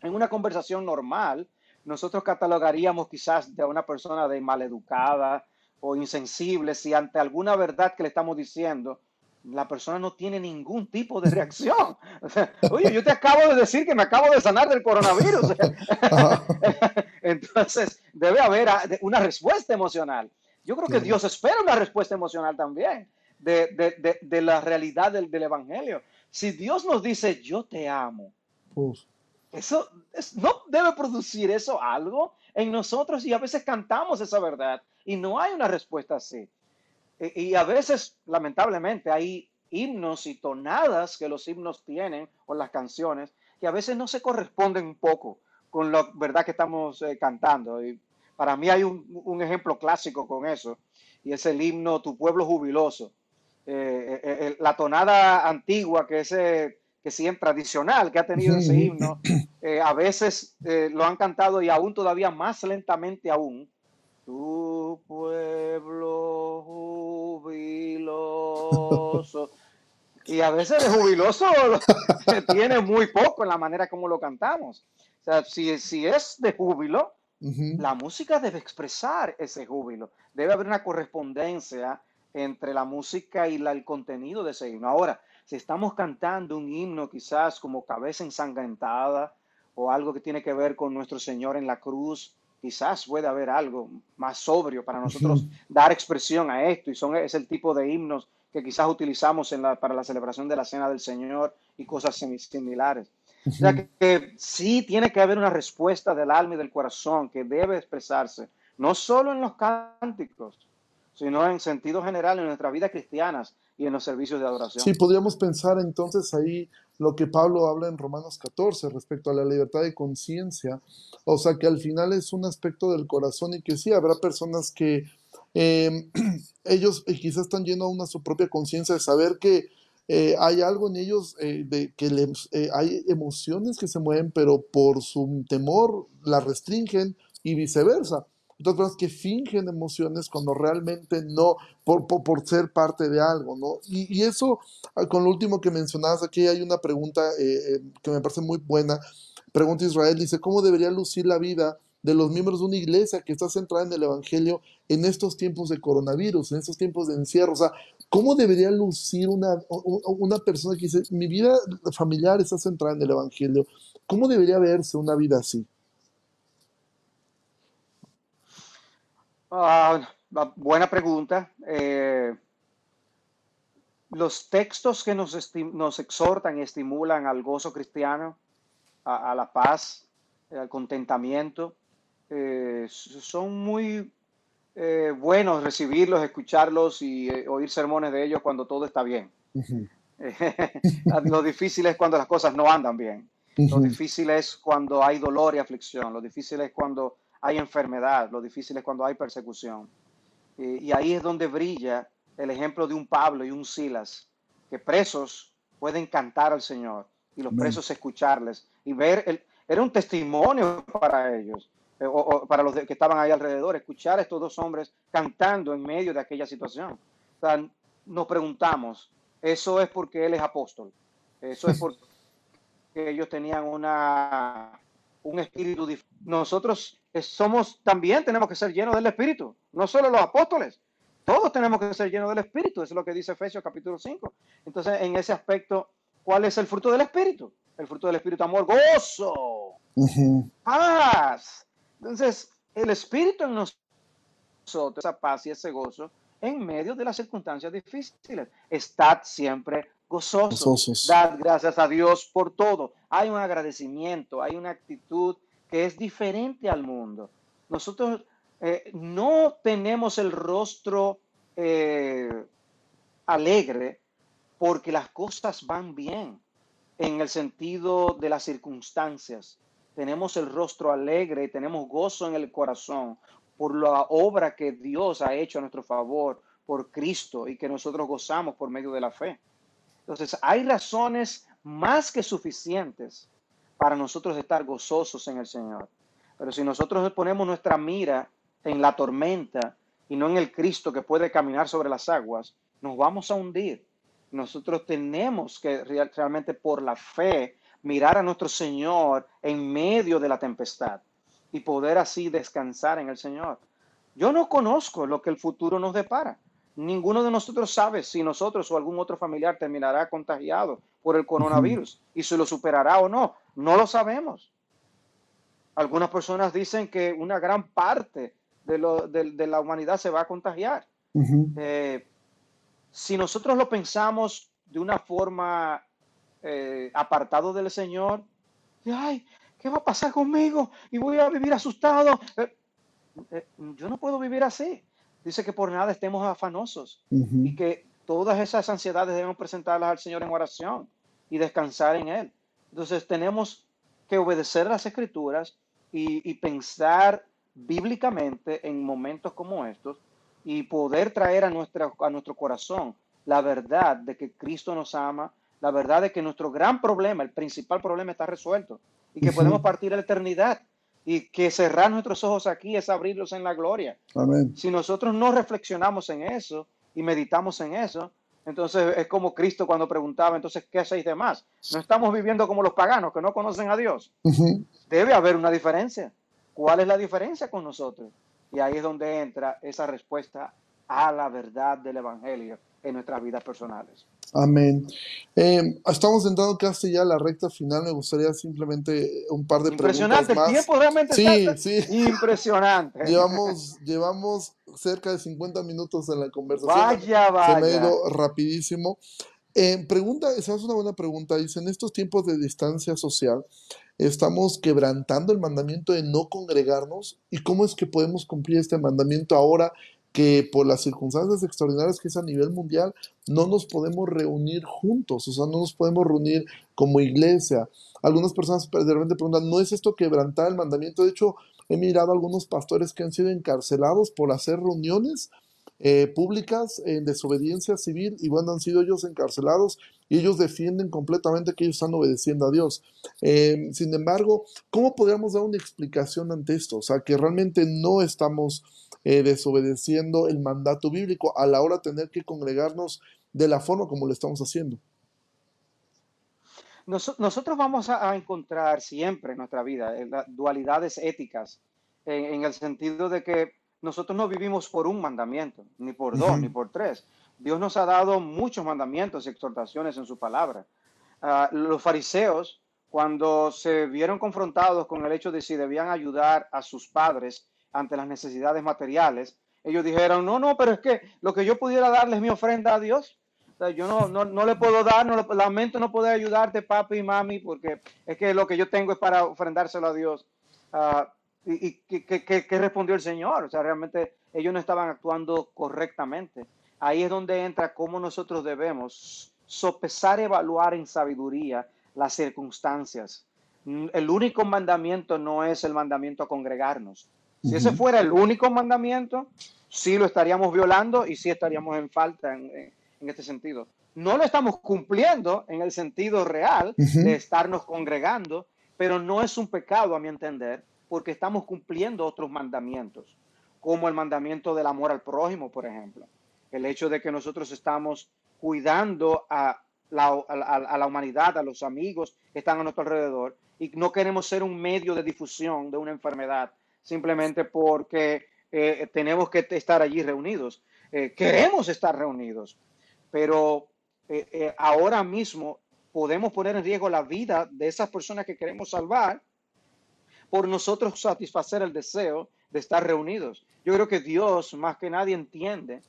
en una conversación normal, nosotros catalogaríamos quizás de una persona de maleducada o insensible si ante alguna verdad que le estamos diciendo, la persona no tiene ningún tipo de reacción. Oye, yo te acabo de decir que me acabo de sanar del coronavirus. Entonces, debe haber una respuesta emocional. Yo creo que Dios espera una respuesta emocional también de, la realidad del, Evangelio. Si Dios nos dice, yo te amo, eso no debe producir eso algo en nosotros y a veces cantamos esa verdad y no hay una respuesta así. Y, a veces, lamentablemente, hay himnos y tonadas que los himnos tienen o las canciones que a veces no se corresponden un poco con la verdad que estamos eh, cantando. Y para mí hay un, ejemplo clásico con eso y es el himno Tu pueblo jubiloso. Eh, eh, la tonada antigua que es que siempre tradicional que ha tenido ese himno, a veces lo han cantado y aún todavía más lentamente aún. Tu pueblo jubiloso. Y a veces de jubiloso tiene muy poco en la manera como lo cantamos. O sea, si, si es de júbilo, la música debe expresar ese júbilo. Debe haber una correspondencia entre la música y el contenido de ese himno. Ahora, si estamos cantando un himno quizás como cabeza ensangrentada o algo que tiene que ver con nuestro Señor en la cruz, quizás puede haber algo más sobrio para nosotros dar expresión a esto. Y son, es el tipo de himnos que quizás utilizamos en la, para la celebración de la Cena del Señor y cosas similares. O sea que, sí tiene que haber una respuesta del alma y del corazón que debe expresarse, no solo en los cánticos, sino en sentido general en nuestra vida cristianas y en los servicios de adoración. Sí, podríamos pensar entonces ahí lo que Pablo habla en Romanos 14 respecto a la libertad de conciencia, o sea que al final es un aspecto del corazón y que sí, habrá personas que em, ellos eh, quizás están llenos a una su propia conciencia de saber que eh, hay algo en ellos eh, de que les, hay emociones que se mueven, pero por su temor la restringen y viceversa otras personas que fingen emociones cuando realmente no, por, por, ser parte de algo, ¿no? Y, y, eso, ah, con lo último que mencionabas, aquí hay una pregunta eh, eh, que me parece muy buena. Pregunta Israel, dice, ¿cómo debería lucir la vida de los miembros de una iglesia que está centrada en el Evangelio en estos tiempos de coronavirus, en estos tiempos de encierro? O sea, ¿cómo debería lucir una, una persona que dice, mi vida familiar está centrada en el Evangelio? ¿Cómo debería verse una vida así? Ah, buena pregunta. Eh, los textos que nos, nos, exhortan y estimulan al gozo cristiano, a, la paz, al contentamiento, eh, son muy eh, buenos recibirlos, escucharlos y oír sermones de ellos cuando todo está bien. lo difícil es cuando las cosas no andan bien. Lo difícil es cuando hay dolor y aflicción. Lo difícil es cuando hay enfermedad, lo difícil es cuando hay persecución. Y, ahí es donde brilla el ejemplo de un Pablo y un Silas, que presos pueden cantar al Señor y los presos escucharles y ver, el, era un testimonio para ellos, eh, o, para los que estaban ahí alrededor, escuchar a estos dos hombres cantando en medio de aquella situación. O sea, nos preguntamos, ¿eso es porque él es apóstol? ¿Eso es porque ellos tenían una, un espíritu diferente? Nosotros somos también tenemos que ser llenos del Espíritu, no solo los apóstoles, todos tenemos que ser llenos del Espíritu, eso es lo que dice Efesios capítulo 5. Entonces, en ese aspecto, ¿cuál es el fruto del Espíritu? El fruto del Espíritu, amor, gozo, paz. Entonces, el Espíritu en nosotros, esa paz y ese gozo, en medio de las circunstancias difíciles. Estad siempre gozosos. gozosos. Gracias a Dios por todo. Hay un agradecimiento, hay una actitud que es diferente al mundo. Nosotros eh, no tenemos el rostro eh, alegre porque las cosas van bien en el sentido de las circunstancias. Tenemos el rostro alegre y tenemos gozo en el corazón por la obra que Dios ha hecho a nuestro favor por Cristo y que nosotros gozamos por medio de la fe. Entonces, hay razones más que suficientes para nosotros estar gozosos en el Señor. Pero si nosotros ponemos nuestra mira en la tormenta y no en el Cristo que puede caminar sobre las aguas, nos vamos a hundir. Nosotros tenemos que realmente por la fe mirar a nuestro Señor en medio de la tempestad y poder así descansar en el Señor. Yo no conozco lo que el futuro nos depara. Ninguno de nosotros sabe si nosotros o algún otro familiar terminará contagiado por el coronavirus y si lo superará o no. No lo sabemos. Algunas personas dicen que una gran parte de, la humanidad se va a contagiar. Eh, si nosotros lo pensamos de una forma eh, apartado del Señor, ay, ¿qué va a pasar conmigo? Y voy a vivir asustado. Eh, yo no puedo vivir así. Dice que por nada estemos afanosos y que todas esas ansiedades debemos presentarlas al Señor en oración y descansar en Él. Entonces tenemos que obedecer las escrituras y, pensar bíblicamente en momentos como estos y poder traer a, nuestra, a nuestro corazón la verdad de que Cristo nos ama, la verdad de que nuestro gran problema, el principal problema está resuelto y que podemos partir a la eternidad y que cerrar nuestros ojos aquí es abrirlos en la gloria. Si nosotros no reflexionamos en eso y meditamos en eso, entonces es como Cristo cuando preguntaba, entonces, ¿qué hacéis de más? No estamos viviendo como los paganos que no conocen a Dios. Debe haber una diferencia. ¿Cuál es la diferencia con nosotros? Y ahí es donde entra esa respuesta a la verdad del Evangelio en nuestras vidas personales. Amén. Eh, estamos entrando casi ya a la recta final. Me gustaría simplemente un par de preguntas más. El tiempo realmente sí, sí. impresionante. Llevamos, llevamos cerca de 50 minutos en la conversación. Vaya, vaya. Se me ha ido rapidísimo. Eh, pregunta, esa es una buena pregunta. Dice, en estos tiempos de distancia social, estamos quebrantando el mandamiento de no congregarnos. ¿Y cómo es que podemos cumplir este mandamiento ahora que por las circunstancias extraordinarias que es a nivel mundial, no nos podemos reunir juntos, o sea, no nos podemos reunir como iglesia. Algunas personas de repente preguntan, ¿no es esto quebrantar el mandamiento? De hecho, he mirado a algunos pastores que han sido encarcelados por hacer reuniones eh, públicas en desobediencia civil y bueno, han sido ellos encarcelados y ellos defienden completamente que ellos están obedeciendo a Dios. Eh, sin embargo, ¿cómo podríamos dar una explicación ante esto? O sea, que realmente no estamos eh, desobedeciendo el mandato bíblico a la hora de tener que congregarnos de la forma como lo estamos haciendo. nosotros vamos a, encontrar siempre en nuestra vida eh, dualidades éticas, en, el sentido de que nosotros no vivimos por un mandamiento, ni por dos, ni por tres. Dios nos ha dado muchos mandamientos y exhortaciones en su palabra. Ah, los fariseos, cuando se vieron confrontados con el hecho de si debían ayudar a sus padres ante las necesidades materiales, ellos dijeron, no, no, pero es que lo que yo pudiera darles mi ofrenda a Dios. yo no, no, no, le puedo dar, no, lamento no poder ayudarte, papi y mami, porque es que lo que yo tengo es para ofrendárselo a Dios. Ah, ¿Y, qué, respondió el Señor? O sea, realmente ellos no estaban actuando correctamente. Ahí es donde entra cómo nosotros debemos sopesar, evaluar en sabiduría las circunstancias. El único mandamiento no es el mandamiento a congregarnos. Si ese fuera el único mandamiento, sí lo estaríamos violando y sí estaríamos en falta en, este sentido. No lo estamos cumpliendo en el sentido real de estarnos congregando, pero no es un pecado a mi entender, porque estamos cumpliendo otros mandamientos, como el mandamiento del amor al prójimo, por ejemplo. El hecho de que nosotros estamos cuidando a la, humanidad, a los amigos que están a nuestro alrededor, y no queremos ser un medio de difusión de una enfermedad simplemente porque eh, tenemos que estar allí reunidos. Eh, queremos estar reunidos, pero eh, ahora mismo podemos poner en riesgo la vida de esas personas que queremos salvar por nosotros satisfacer el deseo de estar reunidos. Yo creo que Dios más que nadie entiende,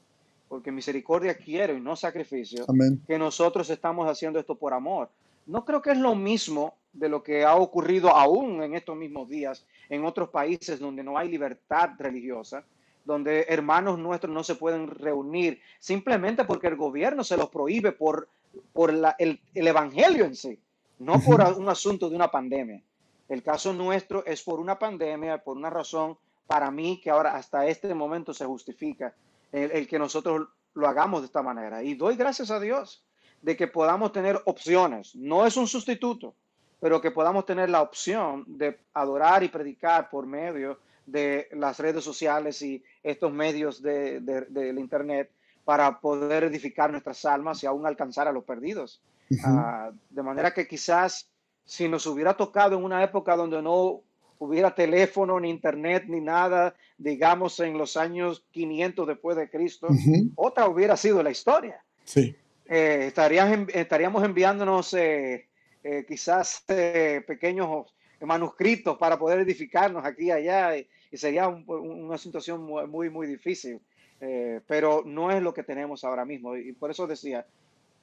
porque misericordia quiero y no sacrificio, que nosotros estamos haciendo esto por amor. No creo que es lo mismo de lo que ha ocurrido aún en estos mismos días en otros países donde no hay libertad religiosa, donde hermanos nuestros no se pueden reunir simplemente porque el gobierno se los prohíbe por, por el, evangelio en sí, no por un asunto de una pandemia. El caso nuestro es por una pandemia, por una razón para mí que ahora hasta este momento se justifica el que nosotros lo hagamos de esta manera. Y doy gracias a Dios de que podamos tener opciones. No es un sustituto, pero que podamos tener la opción de adorar y predicar por medio de las redes sociales y estos medios del de, Internet para poder edificar nuestras almas y aún alcanzar a los perdidos. Ah, de manera que quizás si nos hubiera tocado en una época donde no hubiera teléfono, ni internet, ni nada, digamos en los años 500 después de Cristo, otra hubiera sido la historia. Sí. Eh, estaríamos enviándonos eh, eh, quizás pequeños manuscritos para poder edificarnos aquí y allá, y, sería una situación muy, muy, difícil. pero no es lo que tenemos ahora mismo. Y por eso decía,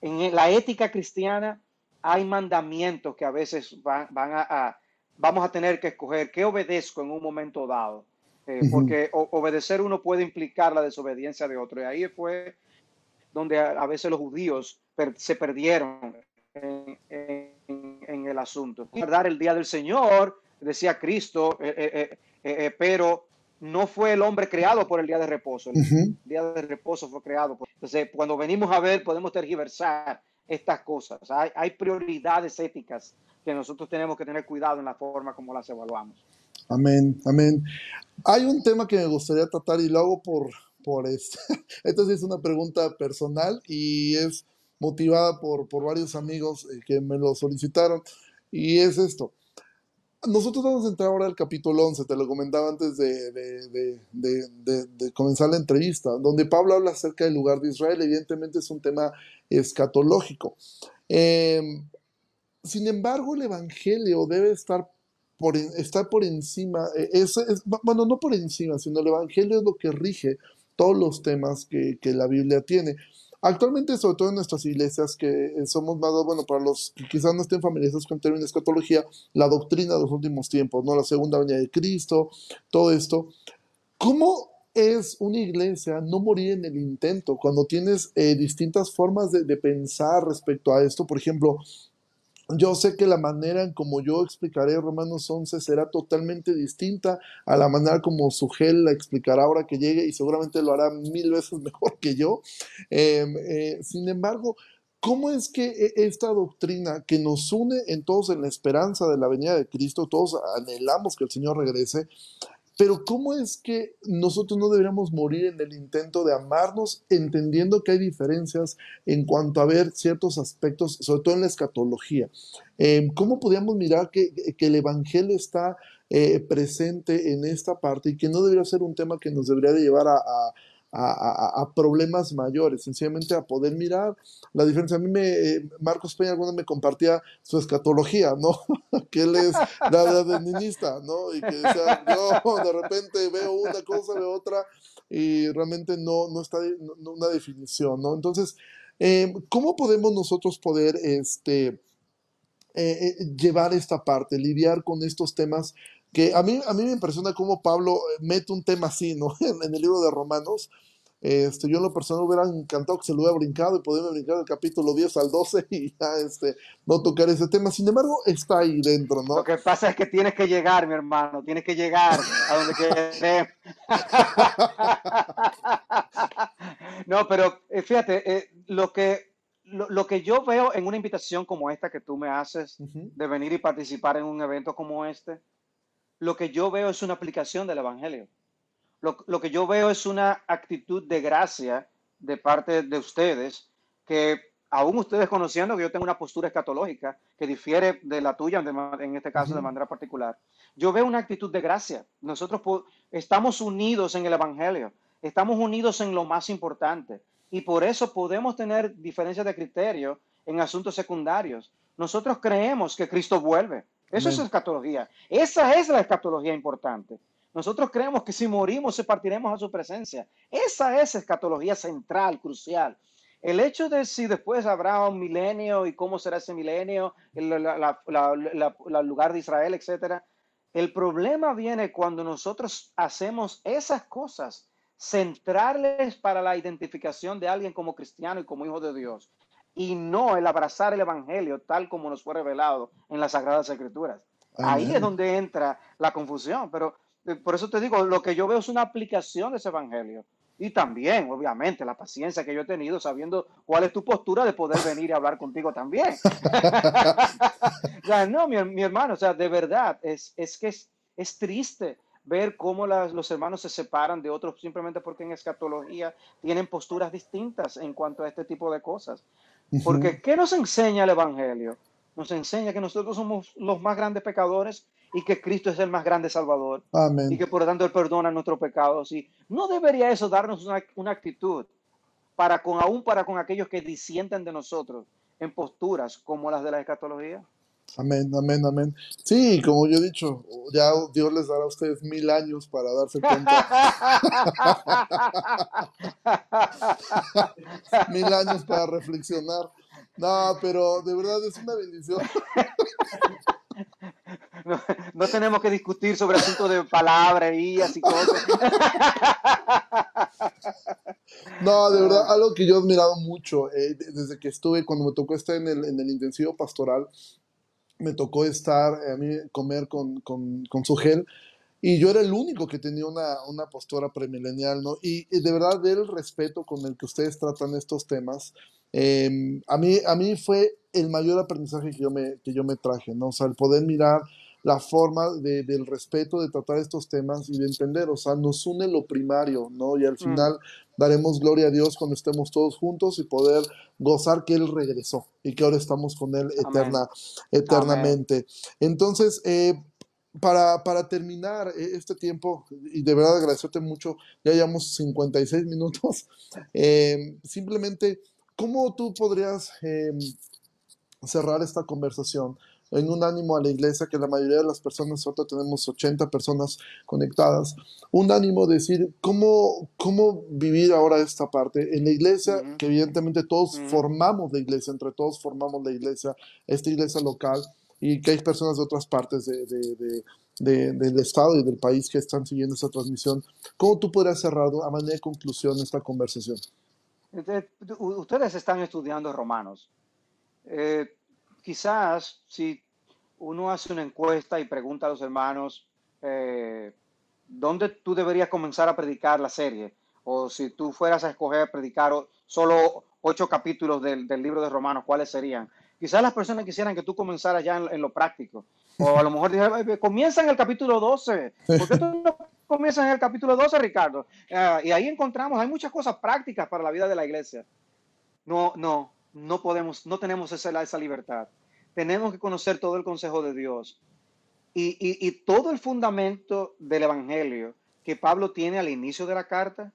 en la ética cristiana hay mandamientos que a veces van, a, vamos a tener que escoger qué obedezco en un momento dado. Porque obedecer uno puede implicar la desobediencia de otro. Y ahí fue donde a, veces los judíos se perdieron en, el asunto. Guardar el día del Señor, decía Cristo, eh, eh, eh, pero no fue el hombre creado por el día de reposo. El día de reposo fue creado. Por... Entonces, cuando venimos a ver, podemos tergiversar estas cosas. Hay, hay, prioridades éticas que nosotros tenemos que tener cuidado en la forma como las evaluamos. Amén, amén. Hay un tema que me gustaría tratar y lo hago por, por esto. Esta es una pregunta personal y es motivada por, por varios amigos eh, que me lo solicitaron. Y es esto. Nosotros vamos a entrar ahora al capítulo 11, te lo comentaba antes de, de, de, de, comenzar la entrevista, donde Pablo habla acerca del lugar de Israel. Evidentemente es un tema escatológico. Em, sin embargo, el Evangelio debe estar por, estar por encima, eh, bueno, no por encima, sino el Evangelio es lo que rige todos los temas que, la Biblia tiene. Actualmente, sobre todo en nuestras iglesias, que eh, somos más, bueno, para los que quizás no estén familiarizados con el término escatología, la doctrina de los últimos tiempos, ¿no? La segunda venida de Cristo, todo esto. ¿Cómo es una iglesia no morir en el intento cuando tienes eh, distintas formas de, pensar respecto a esto? Por ejemplo, yo sé que la manera en como yo explicaré Romanos 11 será totalmente distinta a la manera como Sugel la explicará ahora que llegue y seguramente lo hará mil veces mejor que yo. Em, eh, sin embargo, ¿cómo es que e, esta doctrina que nos une en todos en la esperanza de la venida de Cristo, todos anhelamos que el Señor regrese, pero ¿cómo es que nosotros no deberíamos morir en el intento de amarnos, entendiendo que hay diferencias en cuanto a ver ciertos aspectos, sobre todo en la escatología? Em, ¿Cómo podríamos mirar que, el Evangelio está eh, presente en esta parte y que no debería ser un tema que nos debería de llevar a a, problemas mayores, sencillamente a poder mirar la diferencia. A mí me, eh, Marcos Peña alguna me compartía su escatología, ¿no? que él es la de niñista, ¿no? Y que decía, yo de repente veo una cosa, veo otra, y realmente no, no está una definición, ¿no? Entonces, eh, ¿cómo podemos nosotros poder este, eh, llevar esta parte, lidiar con estos temas que a mí, a mí me impresiona cómo Pablo eh, mete un tema así, ¿no? En, el libro de Romanos. Este, yo en lo personal hubiera encantado que se lo hubiera brincado y poderme brincar del capítulo 10 al 12 y ya este, no tocar ese tema. Sin embargo, está ahí dentro, ¿no? Lo que pasa es que tienes que llegar, mi hermano, tienes que llegar a donde quieres. no, pero eh, fíjate, eh, lo que lo, que yo veo en una invitación como esta que tú me haces, de venir y participar en un evento como este, lo que yo veo es una aplicación del Evangelio. Lo, que yo veo es una actitud de gracia de parte de ustedes, que aún ustedes conociendo que yo tengo una postura escatológica que difiere de la tuya, en este caso de manera particular, yo veo una actitud de gracia. Nosotros estamos unidos en el Evangelio, estamos unidos en lo más importante y por eso podemos tener diferencias de criterio en asuntos secundarios. Nosotros creemos que Cristo vuelve. Eso es escatología. Esa es la escatología importante. Nosotros creemos que si morimos se partiremos a su presencia. Esa es escatología central, crucial. El hecho de si después habrá un milenio y cómo será ese milenio, el lugar de Israel, etcétera. El problema viene cuando nosotros hacemos esas cosas centrales para la identificación de alguien como cristiano y como hijo de Dios y no el abrazar el Evangelio tal como nos fue revelado en las Sagradas Escrituras. Ahí es donde entra la confusión, pero eh, por eso te digo, lo que yo veo es una aplicación de ese Evangelio. Y también, obviamente, la paciencia que yo he tenido sabiendo cuál es tu postura de poder venir y hablar contigo también. o sea, no, mi, hermano, o sea, de verdad, es, es que es, es triste ver cómo los hermanos se separan de otros simplemente porque en escatología tienen posturas distintas en cuanto a este tipo de cosas. Porque, ¿qué nos enseña el Evangelio? nos enseña que nosotros somos los más grandes pecadores y que Cristo es el más grande Salvador. Amén. Y que por lo tanto Él perdona nuestros pecados. Y no debería eso darnos una, una actitud para con aún para con aquellos que disienten de nosotros en posturas como las de la escatología. Amén, amén, amén. Sí, como yo he dicho, ya Dios les dará a ustedes mil años para darse cuenta. mil años para reflexionar. No, pero de verdad es una bendición. No, no tenemos que discutir sobre asuntos de palabras y así cosas. No, de verdad, algo que yo he admirado mucho eh, desde que estuve, cuando me tocó estar en el, en el intensivo pastoral, me tocó estar, eh, a mí, comer con, con, con su gel, y yo era el único que tenía una, una postura premilenial, ¿no? Y, de verdad, el respeto con el que ustedes tratan estos temas, eh, a, mí, a mí fue el mayor aprendizaje que yo me, que yo me traje, ¿no? O sea, el poder mirar la forma de, del respeto, de tratar estos temas y de entender, o sea, nos une lo primario, ¿no? Y al final mm. daremos gloria a Dios cuando estemos todos juntos y poder gozar que Él regresó y que ahora estamos con Él eterna, eternamente. Amén. Entonces, eh, para, para, terminar eh, este tiempo, y de verdad agradecerte mucho, ya llevamos 56 minutos, eh, simplemente, ¿cómo tú podrías eh, cerrar esta conversación? En un ánimo a la iglesia, que la mayoría de las personas, nosotros tenemos 80 personas conectadas, un ánimo de decir cómo, cómo vivir ahora esta parte. En la iglesia, uh -huh. que evidentemente todos uh -huh. formamos la iglesia, entre todos formamos la iglesia, esta iglesia local, y que hay personas de otras partes de, de, de, de, del estado y del país que están siguiendo esta transmisión. ¿Cómo tú podrías cerrar a manera de conclusión esta conversación? Ustedes están estudiando Romanos. Eh, quizás si uno hace una encuesta y pregunta a los hermanos eh, dónde tú deberías comenzar a predicar la serie, o si tú fueras a escoger predicar solo ocho capítulos del, del libro de Romanos, ¿cuáles serían? Quizás las personas quisieran que tú comenzaras ya en, lo práctico, o a lo mejor comienza en el capítulo 12, ¿por tú comienzas en el capítulo 12, Ricardo? Uh, y ahí encontramos, hay muchas cosas prácticas para la vida de la iglesia. No, no, no podemos, no tenemos esa, esa libertad. Tenemos que conocer todo el consejo de Dios y, y, todo el fundamento del Evangelio que Pablo tiene al inicio de la carta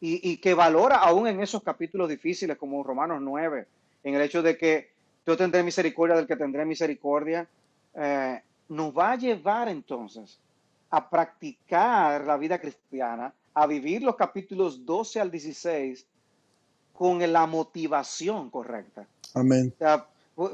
y, y, que valora aún en esos capítulos difíciles como Romanos 9, en el hecho de que yo tendré misericordia del que tendré misericordia, eh, nos va a llevar entonces a practicar la vida cristiana, a vivir los capítulos 12 al 16 con la motivación correcta. Amén. O sea,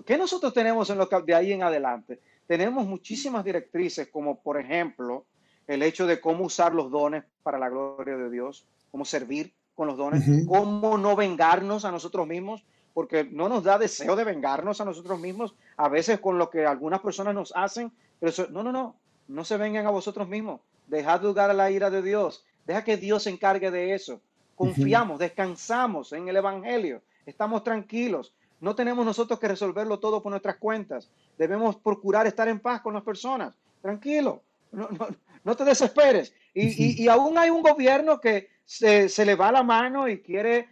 ¿Qué nosotros tenemos en lo que, de ahí en adelante? Tenemos muchísimas directrices, como por ejemplo el hecho de cómo usar los dones para la gloria de Dios, cómo servir con los dones, uh -huh. cómo no vengarnos a nosotros mismos, porque no nos da deseo de vengarnos a nosotros mismos, a veces con lo que algunas personas nos hacen, pero eso, no, no, no, no se vengan a vosotros mismos, dejad lugar a la ira de Dios, deja que Dios se encargue de eso, confiamos, uh -huh. descansamos en el Evangelio, estamos tranquilos, no tenemos nosotros que resolverlo todo por nuestras cuentas. Debemos procurar estar en paz con las personas. Tranquilo, no, no, no te desesperes. Y, y, y, aún hay un gobierno que se, se, le va la mano y quiere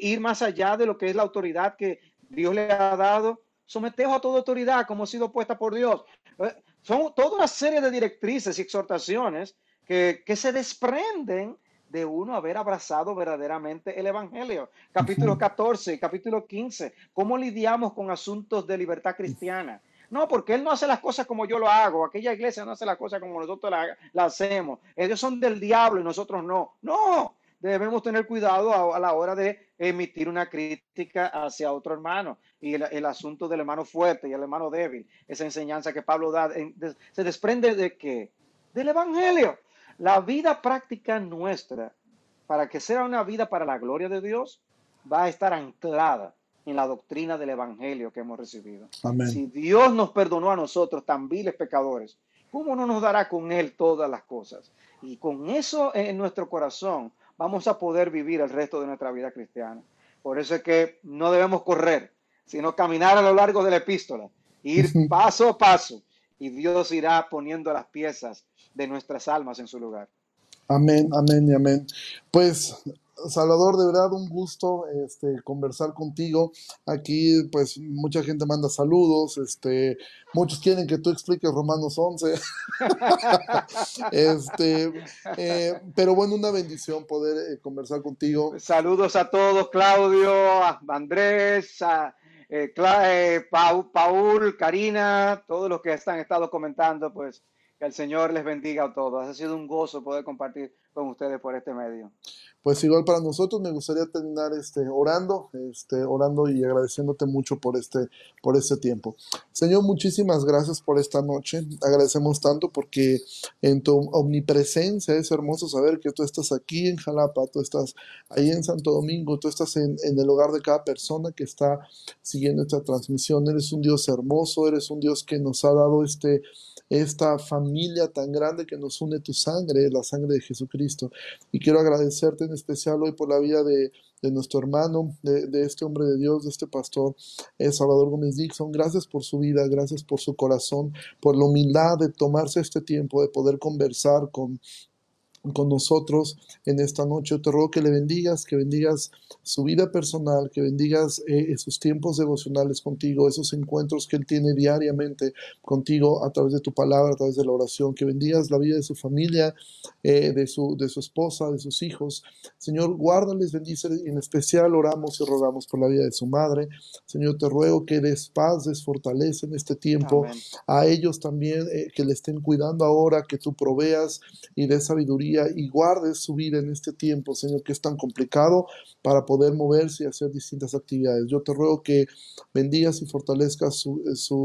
ir más allá de lo que es la autoridad que Dios le ha dado. Someteos a toda autoridad como ha sido puesta por Dios. Eh, son toda una serie de directrices y exhortaciones que, que se desprenden de uno haber abrazado verdaderamente el Evangelio. Capítulo 14, capítulo 15, ¿cómo lidiamos con asuntos de libertad cristiana? No, porque Él no hace las cosas como yo lo hago, aquella iglesia no hace las cosas como nosotros la, la hacemos, ellos son del diablo y nosotros no. No, debemos tener cuidado a, la hora de emitir una crítica hacia otro hermano. Y el, el, asunto del hermano fuerte y el hermano débil, esa enseñanza que Pablo da, se desprende de qué? Del Evangelio. La vida práctica nuestra, para que sea una vida para la gloria de Dios, va a estar anclada en la doctrina del Evangelio que hemos recibido. Amén. Si Dios nos perdonó a nosotros, tan viles pecadores, ¿cómo no nos dará con Él todas las cosas? Y con eso en nuestro corazón vamos a poder vivir el resto de nuestra vida cristiana. Por eso es que no debemos correr, sino caminar a lo largo de la epístola, ir paso a paso, y Dios irá poniendo las piezas de nuestras almas en su lugar. Amén, amén y amén. Pues Salvador, de verdad un gusto este, conversar contigo. Aquí, pues, mucha gente manda saludos, este, muchos quieren que tú expliques Romanos 11. este, eh, pero bueno, una bendición poder eh, conversar contigo. Saludos a todos, Claudio, a Andrés, a eh, Paul, Karina, todos los que han estado comentando, pues que el Señor les bendiga a todos. Ha sido un gozo poder compartir con ustedes por este medio pues igual para nosotros me gustaría terminar este, orando, este, orando y agradeciéndote mucho por este, por este tiempo. Señor, muchísimas gracias por esta noche. Agradecemos tanto porque en tu omnipresencia es hermoso saber que tú estás aquí en Jalapa, tú estás ahí en Santo Domingo, tú estás en, en el hogar de cada persona que está siguiendo esta transmisión. Eres un Dios hermoso, eres un Dios que nos ha dado este esta familia tan grande que nos une tu sangre, la sangre de Jesucristo. Y quiero agradecerte en especial hoy por la vida de, nuestro hermano, de, este hombre de Dios, de este pastor, eh, Salvador Gómez Dixon. Gracias por su vida, gracias por su corazón, por la humildad de tomarse este tiempo, de poder conversar con con nosotros en esta noche. Te ruego que le bendigas, que bendigas su vida personal, que bendigas eh, esos tiempos devocionales contigo, esos encuentros que Él tiene diariamente contigo a través de tu palabra, a través de la oración, que bendigas la vida de su familia, eh, de, su, de su esposa, de sus hijos. Señor, guárdales, bendice, en especial oramos y rogamos por la vida de su madre. Señor, te ruego que des paz, des fortaleza en este tiempo. A ellos también, eh, que le estén cuidando ahora, que tú proveas y des sabiduría y guarde su vida en este tiempo, Señor, que es tan complicado para poder moverse y hacer distintas actividades. Yo te ruego que bendigas y fortalezcas su,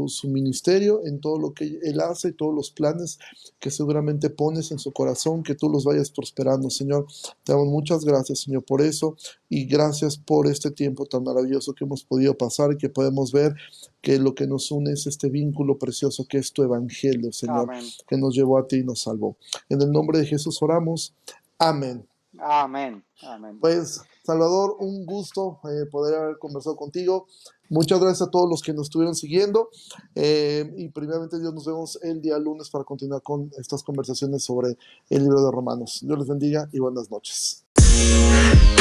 su, ministerio en todo lo que Él hace y todos los planes que seguramente pones en su corazón, que tú los vayas prosperando, Señor. Te damos muchas gracias, Señor, por eso y gracias por este tiempo tan maravilloso que hemos podido pasar y que podemos ver que lo que nos une es este vínculo precioso que es tu evangelio, Señor, que nos llevó a ti y nos salvó. En el nombre de Jesús oramos. Amén. Amén. Amén. Pues, Salvador, un gusto eh, poder haber conversado contigo. Muchas gracias a todos los que nos estuvieron siguiendo. Eh, y primeramente, Dios, nos vemos el día lunes para continuar con estas conversaciones sobre el libro de Romanos. Dios les bendiga y buenas noches.